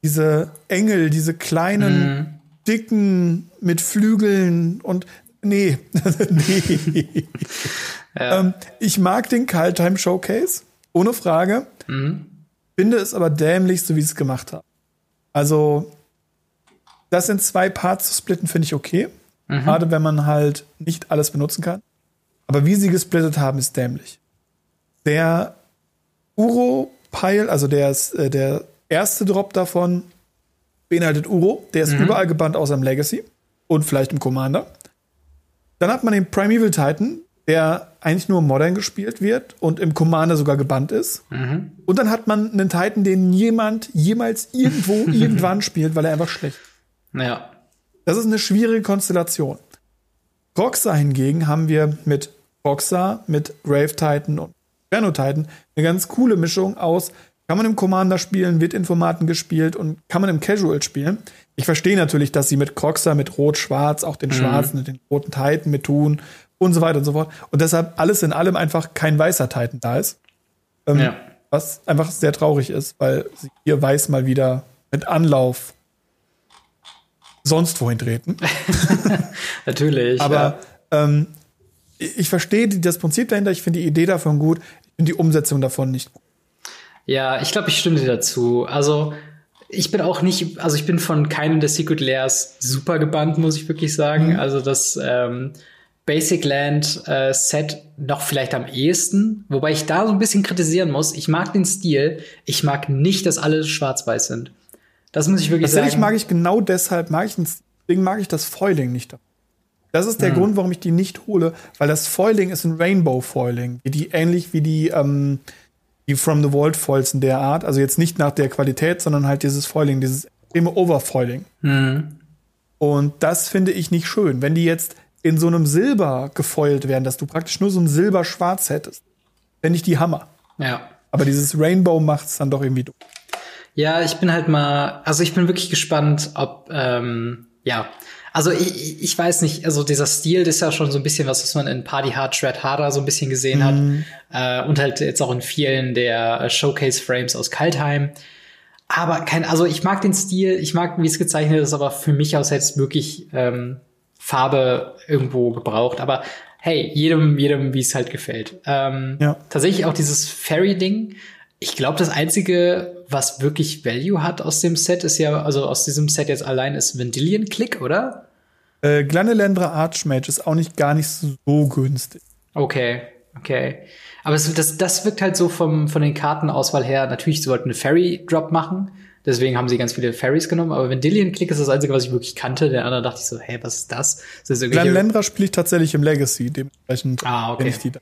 Speaker 2: diese Engel, diese kleinen, mm. dicken mit Flügeln und nee, nee. Ja. Ähm, ich mag den Kaltheim Showcase, ohne Frage. Mhm. Finde es aber dämlich, so wie sie es gemacht haben. Also, das in zwei Parts zu splitten, finde ich okay. Mhm. Gerade wenn man halt nicht alles benutzen kann. Aber wie sie gesplittet haben, ist dämlich. Der Uro-Pile, also der, äh, der erste Drop davon, beinhaltet Uro. Der ist mhm. überall gebannt außer im Legacy und vielleicht im Commander. Dann hat man den Primeval Titan, der eigentlich nur Modern gespielt wird und im Commander sogar gebannt ist. Mhm. Und dann hat man einen Titan, den niemand jemals irgendwo irgendwann spielt, weil er einfach schlecht
Speaker 1: ist. Ja.
Speaker 2: Das ist eine schwierige Konstellation. Roxa hingegen haben wir mit Roxa, mit Grave Titan und Inferno Titan eine ganz coole Mischung aus, kann man im Commander spielen, wird in Formaten gespielt und kann man im Casual spielen. Ich verstehe natürlich, dass sie mit Croxa, mit Rot-Schwarz, auch den mhm. schwarzen und den roten Titan mit tun und so weiter und so fort. Und deshalb alles in allem einfach kein weißer Titan da ist. Ähm, ja. Was einfach sehr traurig ist, weil sie hier weiß mal wieder mit Anlauf sonst wohin treten.
Speaker 1: Natürlich.
Speaker 2: Aber ja. ähm, ich verstehe das Prinzip dahinter, ich finde die Idee davon gut, ich finde die Umsetzung davon nicht gut.
Speaker 1: Ja, ich glaube, ich stimme dir dazu. Also, ich bin auch nicht, also ich bin von keinem der Secret Layers super gebannt, muss ich wirklich sagen. Mhm. Also das ähm, Basic Land äh, Set noch vielleicht am ehesten, wobei ich da so ein bisschen kritisieren muss. Ich mag den Stil, ich mag nicht, dass alle schwarz-weiß sind. Das muss ich wirklich
Speaker 2: Tatsächlich sagen. mag ich genau deshalb, mag ich, deswegen mag ich das Foiling nicht. Das ist der mhm. Grund, warum ich die nicht hole, weil das Foiling ist ein Rainbow Foiling, die ähnlich wie die ähm, die From the Vault Foils in der Art, also jetzt nicht nach der Qualität, sondern halt dieses Foiling, dieses extreme Overfoiling. Mhm. Und das finde ich nicht schön, wenn die jetzt in so einem Silber gefoilt werden, dass du praktisch nur so ein Silber-Schwarz hättest. Fände ich die Hammer.
Speaker 1: Ja.
Speaker 2: Aber dieses Rainbow macht's dann doch irgendwie doof.
Speaker 1: Ja, ich bin halt mal, also ich bin wirklich gespannt, ob, ähm, ja, also ich, ich weiß nicht, also dieser Stil das ist ja schon so ein bisschen was, was man in Party Hard, Shred Harder so ein bisschen gesehen mhm. hat. Äh, und halt jetzt auch in vielen der Showcase-Frames aus Kaltheim. Aber kein, also ich mag den Stil, ich mag, wie es gezeichnet ist, aber für mich aus jetzt wirklich ähm, Farbe irgendwo gebraucht. Aber hey, jedem, jedem, wie es halt gefällt. Ähm, ja. Tatsächlich auch dieses Fairy-Ding ich glaube, das einzige, was wirklich Value hat aus dem Set, ist ja, also aus diesem Set jetzt allein, ist Vendilion Click, oder?
Speaker 2: Äh, Glanelendra Archmage ist auch nicht gar nicht so günstig.
Speaker 1: Okay, okay. Aber es, das, das wirkt halt so vom, von den Kartenauswahl her. Natürlich, sie wollten eine Fairy Drop machen. Deswegen haben sie ganz viele Fairies genommen. Aber Vendilion Click ist das Einzige, was ich wirklich kannte. Der andere dachte ich so, hey, was ist das? das
Speaker 2: ist Glanelendra spiele ich tatsächlich im Legacy. Dementsprechend
Speaker 1: ah, okay.
Speaker 2: ich die da.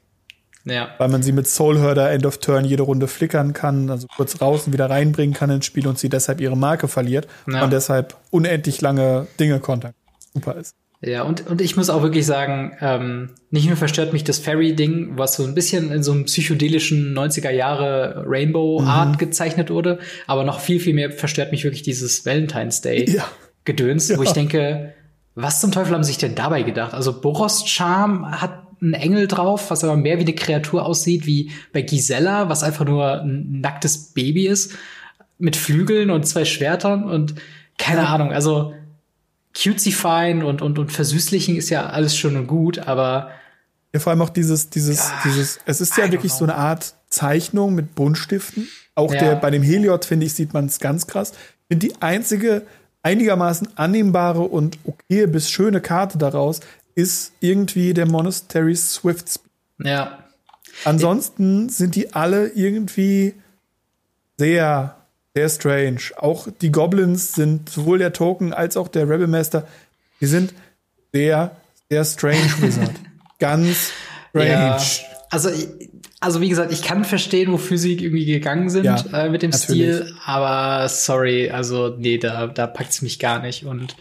Speaker 1: Ja.
Speaker 2: Weil man sie mit Soulherder End of Turn jede Runde flickern kann, also kurz raus und wieder reinbringen kann ins Spiel und sie deshalb ihre Marke verliert ja. und deshalb unendlich lange Dinge kontern. Super ist.
Speaker 1: Ja, und, und ich muss auch wirklich sagen, ähm, nicht nur verstört mich das Fairy-Ding, was so ein bisschen in so einem psychedelischen 90er Jahre Rainbow-Art mhm. gezeichnet wurde, aber noch viel, viel mehr verstört mich wirklich dieses Valentine's Day-Gedöns, ja. wo ich denke, was zum Teufel haben sie sich denn dabei gedacht? Also Boros Charm hat ein Engel drauf, was aber mehr wie eine Kreatur aussieht, wie bei Gisela, was einfach nur ein nacktes Baby ist, mit Flügeln und zwei Schwertern und keine Ahnung, also cutesy fine und, und, und versüßlichen ist ja alles schön und gut, aber
Speaker 2: Ja, vor allem auch dieses, dieses, ja, dieses, es ist ja wirklich know. so eine Art Zeichnung mit Buntstiften. Auch ja. der, bei dem Heliod, finde ich, sieht man es ganz krass. Ich finde die einzige einigermaßen annehmbare und okay bis schöne Karte daraus ist irgendwie der Monastery Swift Speed.
Speaker 1: Ja.
Speaker 2: Ansonsten sind die alle irgendwie sehr, sehr strange. Auch die Goblins sind sowohl der Token als auch der Rebel Master, die sind sehr, sehr strange Wizard. Ganz strange. Ja.
Speaker 1: Also, also wie gesagt, ich kann verstehen, wofür sie irgendwie gegangen sind ja, äh, mit dem natürlich. Stil, aber sorry, also nee, da, da packt's mich gar nicht. Und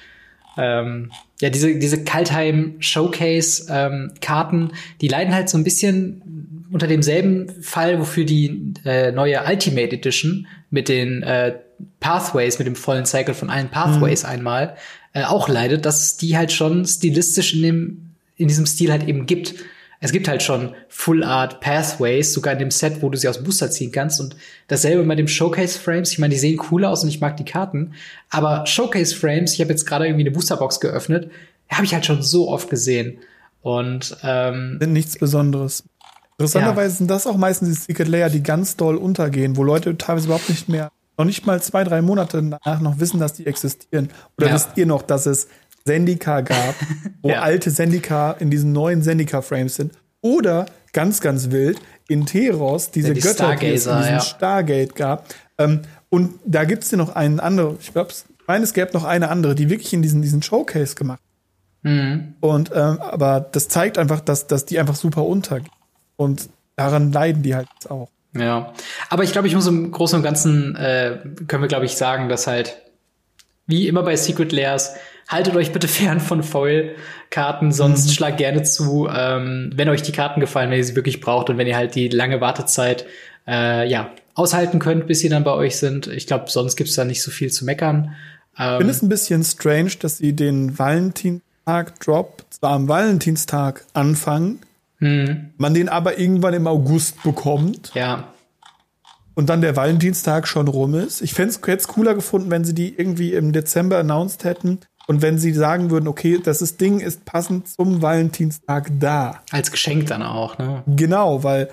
Speaker 1: ähm, ja, diese, diese Kaltheim Showcase ähm, Karten, die leiden halt so ein bisschen unter demselben Fall, wofür die äh, neue Ultimate Edition mit den äh, Pathways, mit dem vollen Cycle von allen Pathways mhm. einmal, äh, auch leidet, dass es die halt schon stilistisch in dem, in diesem Stil halt eben gibt. Es gibt halt schon Full Art Pathways, sogar in dem Set, wo du sie aus dem Booster ziehen kannst. Und dasselbe bei dem Showcase Frames. Ich meine, die sehen cool aus und ich mag die Karten. Aber Showcase Frames, ich habe jetzt gerade irgendwie eine Boosterbox geöffnet, habe ich halt schon so oft gesehen. Und ähm,
Speaker 2: sind nichts Besonderes. Interessanterweise ja. sind das auch meistens die Secret Layer, die ganz doll untergehen, wo Leute teilweise überhaupt nicht mehr, noch nicht mal zwei, drei Monate danach noch wissen, dass die existieren. Oder ja. wisst ihr noch, dass es Sendika gab, wo ja. alte Sendika in diesen neuen Sendika-Frames sind. Oder ganz, ganz wild, in Teros diese ja, die Götter, die es in diesem ja. Stargate gab. Ähm, und da gibt es ja noch einen anderen, ich glaube, ich meine, es gäbe noch eine andere, die wirklich in diesen, diesen Showcase gemacht. Mhm. Und ähm, aber das zeigt einfach, dass, dass die einfach super untergehen. Und daran leiden die halt auch.
Speaker 1: Ja, aber ich glaube, ich muss im Großen und Ganzen äh, können wir, glaube ich, sagen, dass halt wie immer bei Secret Layers haltet euch bitte fern von Foil-Karten, sonst mhm. schlagt gerne zu, ähm, wenn euch die Karten gefallen, wenn ihr sie wirklich braucht und wenn ihr halt die lange Wartezeit äh, ja, aushalten könnt, bis sie dann bei euch sind. Ich glaube, sonst gibt's da nicht so viel zu meckern.
Speaker 2: Ähm, ich finde es ein bisschen strange, dass sie den Valentinstag-Drop zwar am Valentinstag anfangen, mhm. man den aber irgendwann im August bekommt.
Speaker 1: Ja
Speaker 2: und dann der Valentinstag schon rum ist. Ich fände es cooler gefunden, wenn sie die irgendwie im Dezember announced hätten und wenn sie sagen würden, okay, das ist Ding ist passend zum Valentinstag da.
Speaker 1: Als Geschenk dann auch, ne?
Speaker 2: Genau, weil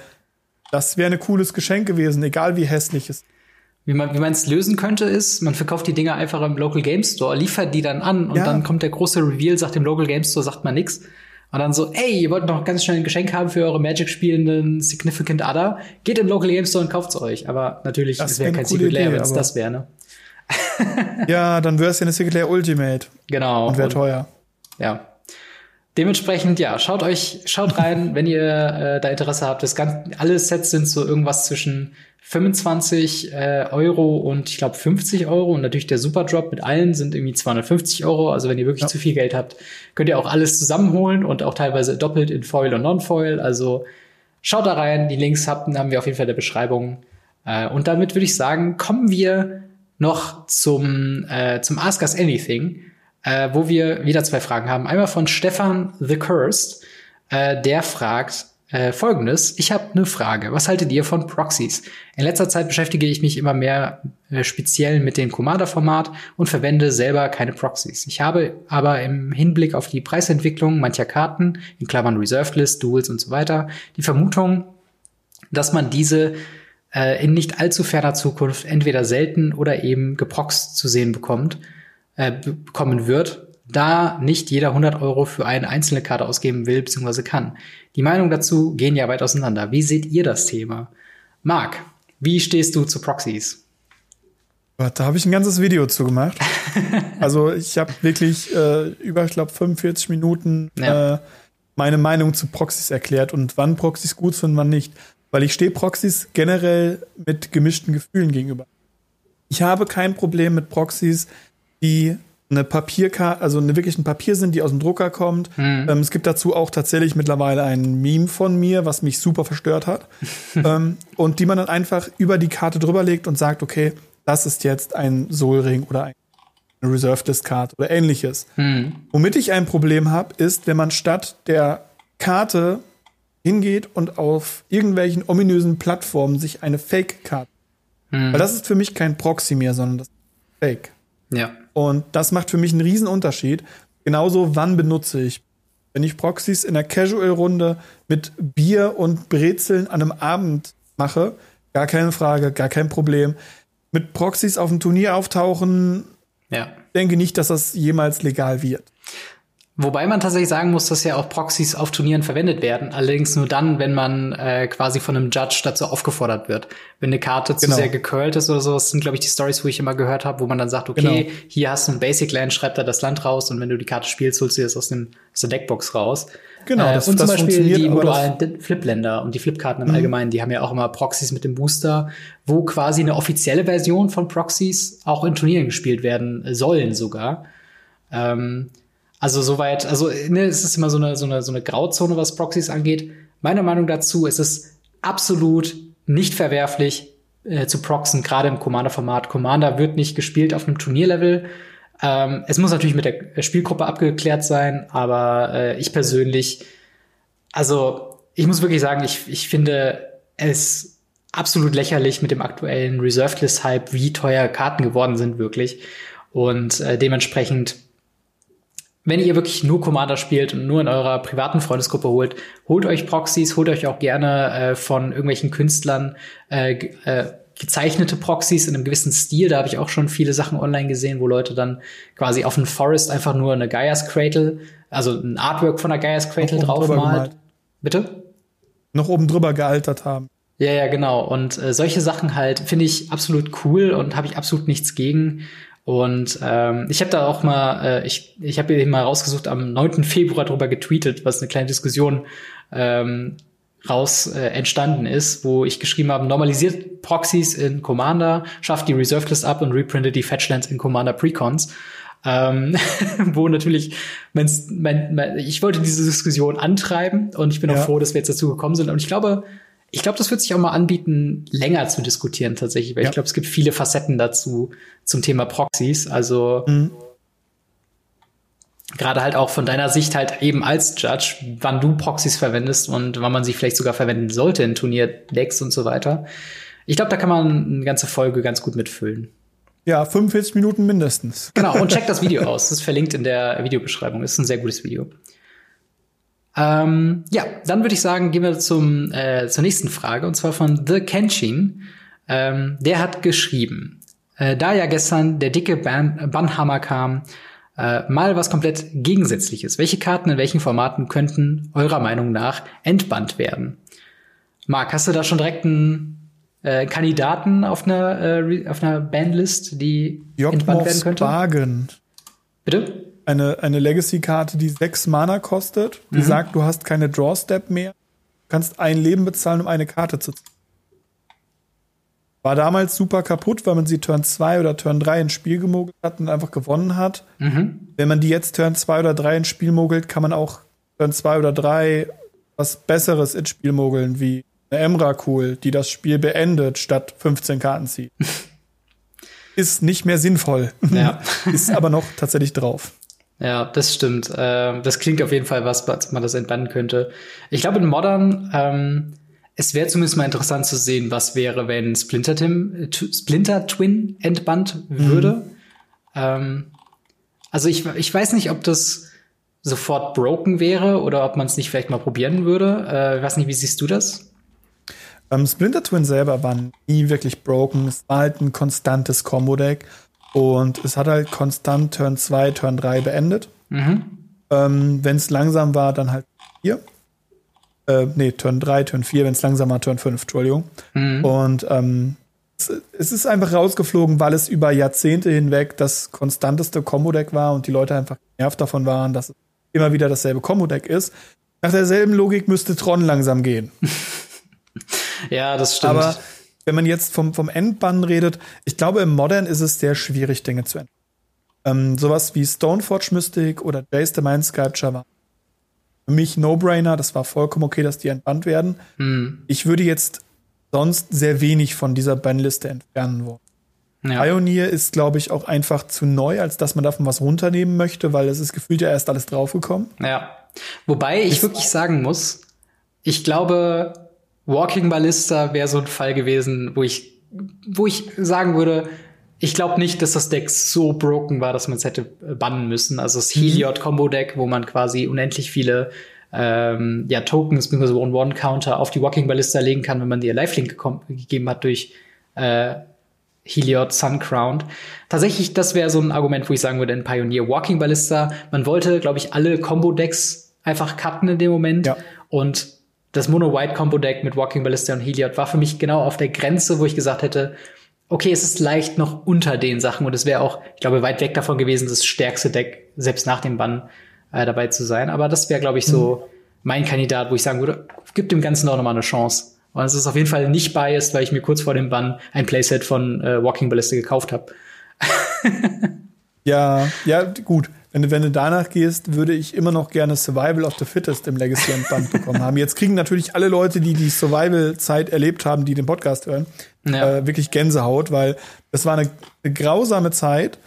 Speaker 2: das wäre ein cooles Geschenk gewesen, egal wie hässlich es
Speaker 1: wie man wie man es lösen könnte, ist, man verkauft die Dinger einfach im Local Game Store, liefert die dann an und ja. dann kommt der große Reveal, sagt dem Local Game Store, sagt man nix. Und dann so, ey, ihr wollt noch ganz schnell ein Geschenk haben für eure Magic-spielenden Significant Other? Geht im Local Game Store und kauft's euch. Aber natürlich, es wäre kein Secret Layer, wenn es das wäre, ne?
Speaker 2: ja, dann wäre es ja eine Secret Layer Ultimate.
Speaker 1: Genau.
Speaker 2: Und wäre teuer.
Speaker 1: Ja. Dementsprechend, ja, schaut euch, schaut rein, wenn ihr äh, da Interesse habt. Das ganze, alle Sets sind so irgendwas zwischen 25 äh, Euro und ich glaube 50 Euro. Und natürlich der Superdrop mit allen sind irgendwie 250 Euro. Also wenn ihr wirklich ja. zu viel Geld habt, könnt ihr auch alles zusammenholen und auch teilweise doppelt in Foil und Non-Foil. Also schaut da rein. Die Links habt, haben wir auf jeden Fall in der Beschreibung. Äh, und damit würde ich sagen, kommen wir noch zum, äh, zum Ask Us Anything, äh, wo wir wieder zwei Fragen haben. Einmal von Stefan The Cursed, äh, der fragt äh, folgendes. Ich habe eine Frage. Was haltet ihr von Proxies? In letzter Zeit beschäftige ich mich immer mehr äh, speziell mit dem Commander-Format und verwende selber keine Proxies. Ich habe aber im Hinblick auf die Preisentwicklung mancher Karten, in Klammern Reserved List, Duels und so weiter, die Vermutung, dass man diese äh, in nicht allzu ferner Zukunft entweder selten oder eben geproxt zu sehen bekommt, äh, bekommen wird, da nicht jeder 100 Euro für eine einzelne Karte ausgeben will bzw. kann. Die Meinungen dazu gehen ja weit auseinander. Wie seht ihr das Thema? Marc, wie stehst du zu Proxies?
Speaker 2: Da habe ich ein ganzes Video zu gemacht. also ich habe wirklich äh, über, ich glaube, 45 Minuten ja. äh, meine Meinung zu Proxys erklärt und wann Proxys gut sind, wann nicht. Weil ich stehe Proxys generell mit gemischten Gefühlen gegenüber. Ich habe kein Problem mit Proxys, die eine Papierkarte, also eine wirklich ein Papier sind, die aus dem Drucker kommt. Mhm. Ähm, es gibt dazu auch tatsächlich mittlerweile ein Meme von mir, was mich super verstört hat. ähm, und die man dann einfach über die Karte drüber legt und sagt, okay, das ist jetzt ein Soulring oder ein eine Reserved List Card oder ähnliches. Mhm. Womit ich ein Problem habe, ist, wenn man statt der Karte hingeht und auf irgendwelchen ominösen Plattformen sich eine Fake-Karte. Mhm. Weil das ist für mich kein Proxy mehr, sondern das ist Fake.
Speaker 1: Ja.
Speaker 2: Und das macht für mich einen riesen Unterschied. Genauso, wann benutze ich. Wenn ich Proxys in der Casual-Runde mit Bier und Brezeln an einem Abend mache, gar keine Frage, gar kein Problem. Mit Proxys auf dem Turnier auftauchen, ja. denke nicht, dass das jemals legal wird.
Speaker 1: Wobei man tatsächlich sagen muss, dass ja auch Proxys auf Turnieren verwendet werden. Allerdings nur dann, wenn man äh, quasi von einem Judge dazu aufgefordert wird. Wenn eine Karte zu genau. sehr gecurlt ist oder so, das sind, glaube ich, die Stories, wo ich immer gehört habe, wo man dann sagt, okay, genau. hier hast du ein Basic Land, schreib da das Land raus und wenn du die Karte spielst, holst du das aus, dem, aus der Deckbox raus. Genau, äh, das, und zum das Beispiel die modularen Flip-Länder und die Flip-Karten im mhm. Allgemeinen, die haben ja auch immer Proxys mit dem Booster, wo quasi eine offizielle Version von Proxys auch in Turnieren gespielt werden sollen sogar. Ähm, also soweit, also ne, es ist immer so eine, so, eine, so eine Grauzone, was Proxys angeht. Meiner Meinung dazu ist es absolut nicht verwerflich äh, zu proxen, gerade im Commander-Format. Commander wird nicht gespielt auf einem Turnierlevel. Ähm, es muss natürlich mit der Spielgruppe abgeklärt sein, aber äh, ich persönlich, also ich muss wirklich sagen, ich, ich finde es absolut lächerlich mit dem aktuellen Reserved List Hype, wie teuer Karten geworden sind wirklich. Und äh, dementsprechend wenn ihr wirklich nur Commander spielt und nur in eurer privaten Freundesgruppe holt, holt euch Proxys, holt euch auch gerne äh, von irgendwelchen Künstlern äh, äh, gezeichnete Proxys in einem gewissen Stil. Da habe ich auch schon viele Sachen online gesehen, wo Leute dann quasi auf einen Forest einfach nur eine Gaia's Cradle, also ein Artwork von einer Gaia's Cradle draufmalt. Bitte?
Speaker 2: Noch oben drüber gealtert haben.
Speaker 1: Ja, ja, genau. Und äh, solche Sachen halt finde ich absolut cool und habe ich absolut nichts gegen. Und ähm, ich habe da auch mal, äh, ich, ich habe eben mal rausgesucht, am 9. Februar drüber getweetet, was eine kleine Diskussion ähm, raus äh, entstanden ist, wo ich geschrieben habe, normalisiert Proxys in Commander, schafft die Reserved List ab und reprintet die Fetchlands in Commander Precons. Ähm, wo natürlich mein, mein, ich wollte diese Diskussion antreiben und ich bin ja. auch froh, dass wir jetzt dazu gekommen sind. Und ich glaube, ich glaube, das wird sich auch mal anbieten, länger zu diskutieren tatsächlich, weil ja. ich glaube, es gibt viele Facetten dazu zum Thema Proxys. Also mhm. gerade halt auch von deiner Sicht halt eben als Judge, wann du Proxys verwendest und wann man sie vielleicht sogar verwenden sollte in Turnierdecks und so weiter. Ich glaube, da kann man eine ganze Folge ganz gut mitfüllen.
Speaker 2: Ja, 45 Minuten mindestens.
Speaker 1: Genau, und check das Video aus. Das ist verlinkt in der Videobeschreibung. Das ist ein sehr gutes Video. Ähm, ja, dann würde ich sagen, gehen wir zum, äh, zur nächsten Frage, und zwar von The Kenshin. Ähm, der hat geschrieben, äh, da ja gestern der dicke Ban Bannhammer kam, äh, mal was komplett Gegensätzliches. Welche Karten in welchen Formaten könnten eurer Meinung nach entbannt werden? Marc, hast du da schon direkt einen äh, Kandidaten auf einer, äh, auf einer Bandlist, die
Speaker 2: Jokmos entbannt werden könnte? Bargen.
Speaker 1: Bitte?
Speaker 2: Eine, eine Legacy-Karte, die sechs Mana kostet, die mhm. sagt, du hast keine Draw-Step mehr, du kannst ein Leben bezahlen, um eine Karte zu ziehen. War damals super kaputt, weil man sie Turn 2 oder Turn 3 ins Spiel gemogelt hat und einfach gewonnen hat. Mhm. Wenn man die jetzt Turn 2 oder 3 ins Spiel mogelt, kann man auch Turn 2 oder 3 was Besseres ins Spiel mogeln, wie eine Emrakul, die das Spiel beendet, statt 15 Karten zieht. Ist nicht mehr sinnvoll. Ja. Ist aber noch tatsächlich drauf.
Speaker 1: Ja, das stimmt. Äh, das klingt auf jeden Fall was, was man das entbannen könnte. Ich glaube, in Modern, ähm, es wäre zumindest mal interessant zu sehen, was wäre, wenn Splinter, Tim, Splinter Twin entbannt würde. Mhm. Ähm, also ich, ich weiß nicht, ob das sofort broken wäre oder ob man es nicht vielleicht mal probieren würde. Äh, ich weiß nicht, wie siehst du das?
Speaker 2: Ähm, Splinter Twin selber war nie wirklich broken. Es war halt ein konstantes Combo-Deck. Und es hat halt konstant Turn 2, Turn 3 beendet. Mhm. Ähm, wenn es langsam war, dann halt 4. Äh, nee, Turn 3, Turn 4, wenn es langsam war, Turn 5, Entschuldigung. Mhm. Und ähm, es, es, ist einfach rausgeflogen, weil es über Jahrzehnte hinweg das konstanteste Combo-Deck war und die Leute einfach genervt davon waren, dass es immer wieder dasselbe Combo-Deck ist. Nach derselben Logik müsste Tron langsam gehen.
Speaker 1: ja, das stimmt.
Speaker 2: Aber wenn man jetzt vom, vom Endbann redet, ich glaube, im Modern ist es sehr schwierig, Dinge zu ändern. Ähm, sowas wie Stoneforge Mystic oder Jace the Mind Sculpture war für mich No-Brainer. Das war vollkommen okay, dass die entbannt werden. Hm. Ich würde jetzt sonst sehr wenig von dieser Bannliste entfernen wollen. Ja. Pioneer ist, glaube ich, auch einfach zu neu, als dass man davon was runternehmen möchte, weil es ist gefühlt ja erst alles draufgekommen.
Speaker 1: Ja. Wobei ich, ich wirklich sagen muss, ich glaube, Walking Ballista wäre so ein Fall gewesen, wo ich, wo ich sagen würde, ich glaube nicht, dass das Deck so broken war, dass man es hätte äh, bannen müssen. Also das Heliod-Combo-Deck, wo man quasi unendlich viele ähm, ja, Tokens bzw. One-One-Counter auf die Walking Ballista legen kann, wenn man dir Lifelink gegeben hat durch äh, Heliod Sun Crowned. Tatsächlich, das wäre so ein Argument, wo ich sagen würde, in Pioneer Walking Ballista, man wollte, glaube ich, alle Combo-Decks einfach cutten in dem Moment. Ja. Und das Mono-White-Combo-Deck mit Walking Ballista und Heliod war für mich genau auf der Grenze, wo ich gesagt hätte, okay, es ist leicht noch unter den Sachen und es wäre auch, ich glaube, weit weg davon gewesen, das stärkste Deck selbst nach dem Bann äh, dabei zu sein. Aber das wäre, glaube ich, so mhm. mein Kandidat, wo ich sagen würde, gibt dem Ganzen auch noch mal eine Chance. Und es ist auf jeden Fall nicht biased, weil ich mir kurz vor dem Bann ein Playset von äh, Walking Ballista gekauft habe.
Speaker 2: ja, ja, gut. Wenn du, wenn du danach gehst, würde ich immer noch gerne Survival of the Fittest im Legacy Band bekommen haben. Jetzt kriegen natürlich alle Leute, die die Survival-Zeit erlebt haben, die den Podcast hören, ja. äh, wirklich Gänsehaut, weil es war eine, eine grausame Zeit.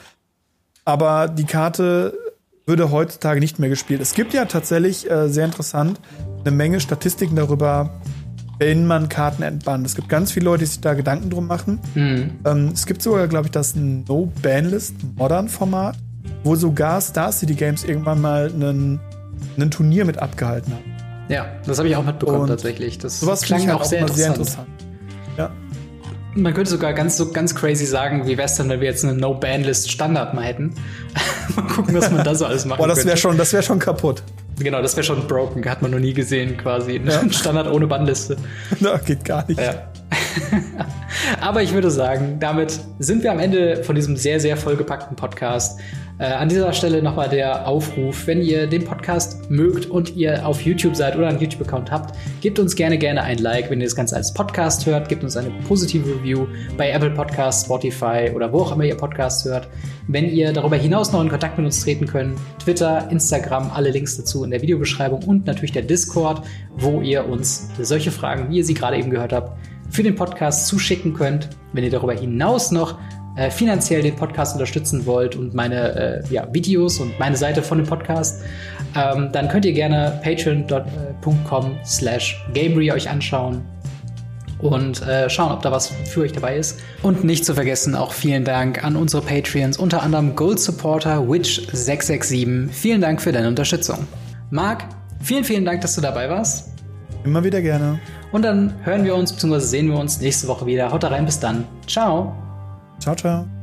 Speaker 2: Aber die Karte würde heutzutage nicht mehr gespielt. Es gibt ja tatsächlich äh, sehr interessant eine Menge Statistiken darüber, wenn man Karten entbannt. Es gibt ganz viele Leute, die sich da Gedanken drum machen. Mhm. Ähm, es gibt sogar, glaube ich, das No-Banlist Modern-Format, wo sogar Star City Games irgendwann mal einen, einen Turnier mit abgehalten haben.
Speaker 1: Ja, das habe ich auch mitbekommen Und tatsächlich. Das
Speaker 2: sowas klang halt auch sehr interessant. sehr interessant.
Speaker 1: Ja. Man könnte sogar ganz so ganz crazy sagen, wie wäre es denn, wenn wir jetzt eine No-Ban-List Standard mal hätten? mal gucken, was man da so alles machen
Speaker 2: Boah, das wäre schon, das wäre schon kaputt.
Speaker 1: Genau, das wäre schon broken, hat man noch nie gesehen quasi. Ja. Ein Standard ohne Bannliste.
Speaker 2: Na, geht gar nicht. Ja.
Speaker 1: Aber ich würde sagen, damit sind wir am Ende von diesem sehr, sehr vollgepackten Podcast. Äh, an dieser Stelle nochmal der Aufruf, wenn ihr den Podcast mögt und ihr auf YouTube seid oder einen YouTube-Account habt, gebt uns gerne, gerne ein Like, wenn ihr das Ganze als Podcast hört, gebt uns eine positive Review bei Apple Podcasts, Spotify oder wo auch immer ihr Podcasts hört. Wenn ihr darüber hinaus noch in Kontakt mit uns treten könnt, Twitter, Instagram, alle Links dazu in der Videobeschreibung und natürlich der Discord, wo ihr uns solche Fragen, wie ihr sie gerade eben gehört habt, für den Podcast zuschicken könnt. Wenn ihr darüber hinaus noch äh, finanziell den Podcast unterstützen wollt und meine äh, ja, Videos und meine Seite von dem Podcast, ähm, dann könnt ihr gerne patreon.com slash gamery euch anschauen und äh, schauen, ob da was für euch dabei ist. Und nicht zu vergessen, auch vielen Dank an unsere Patreons, unter anderem Gold Supporter Witch667. Vielen Dank für deine Unterstützung. Marc, vielen, vielen Dank, dass du dabei warst.
Speaker 2: Immer wieder gerne.
Speaker 1: Und dann hören wir uns bzw. sehen wir uns nächste Woche wieder. Haut rein, bis dann. Ciao.
Speaker 2: Ciao, ciao.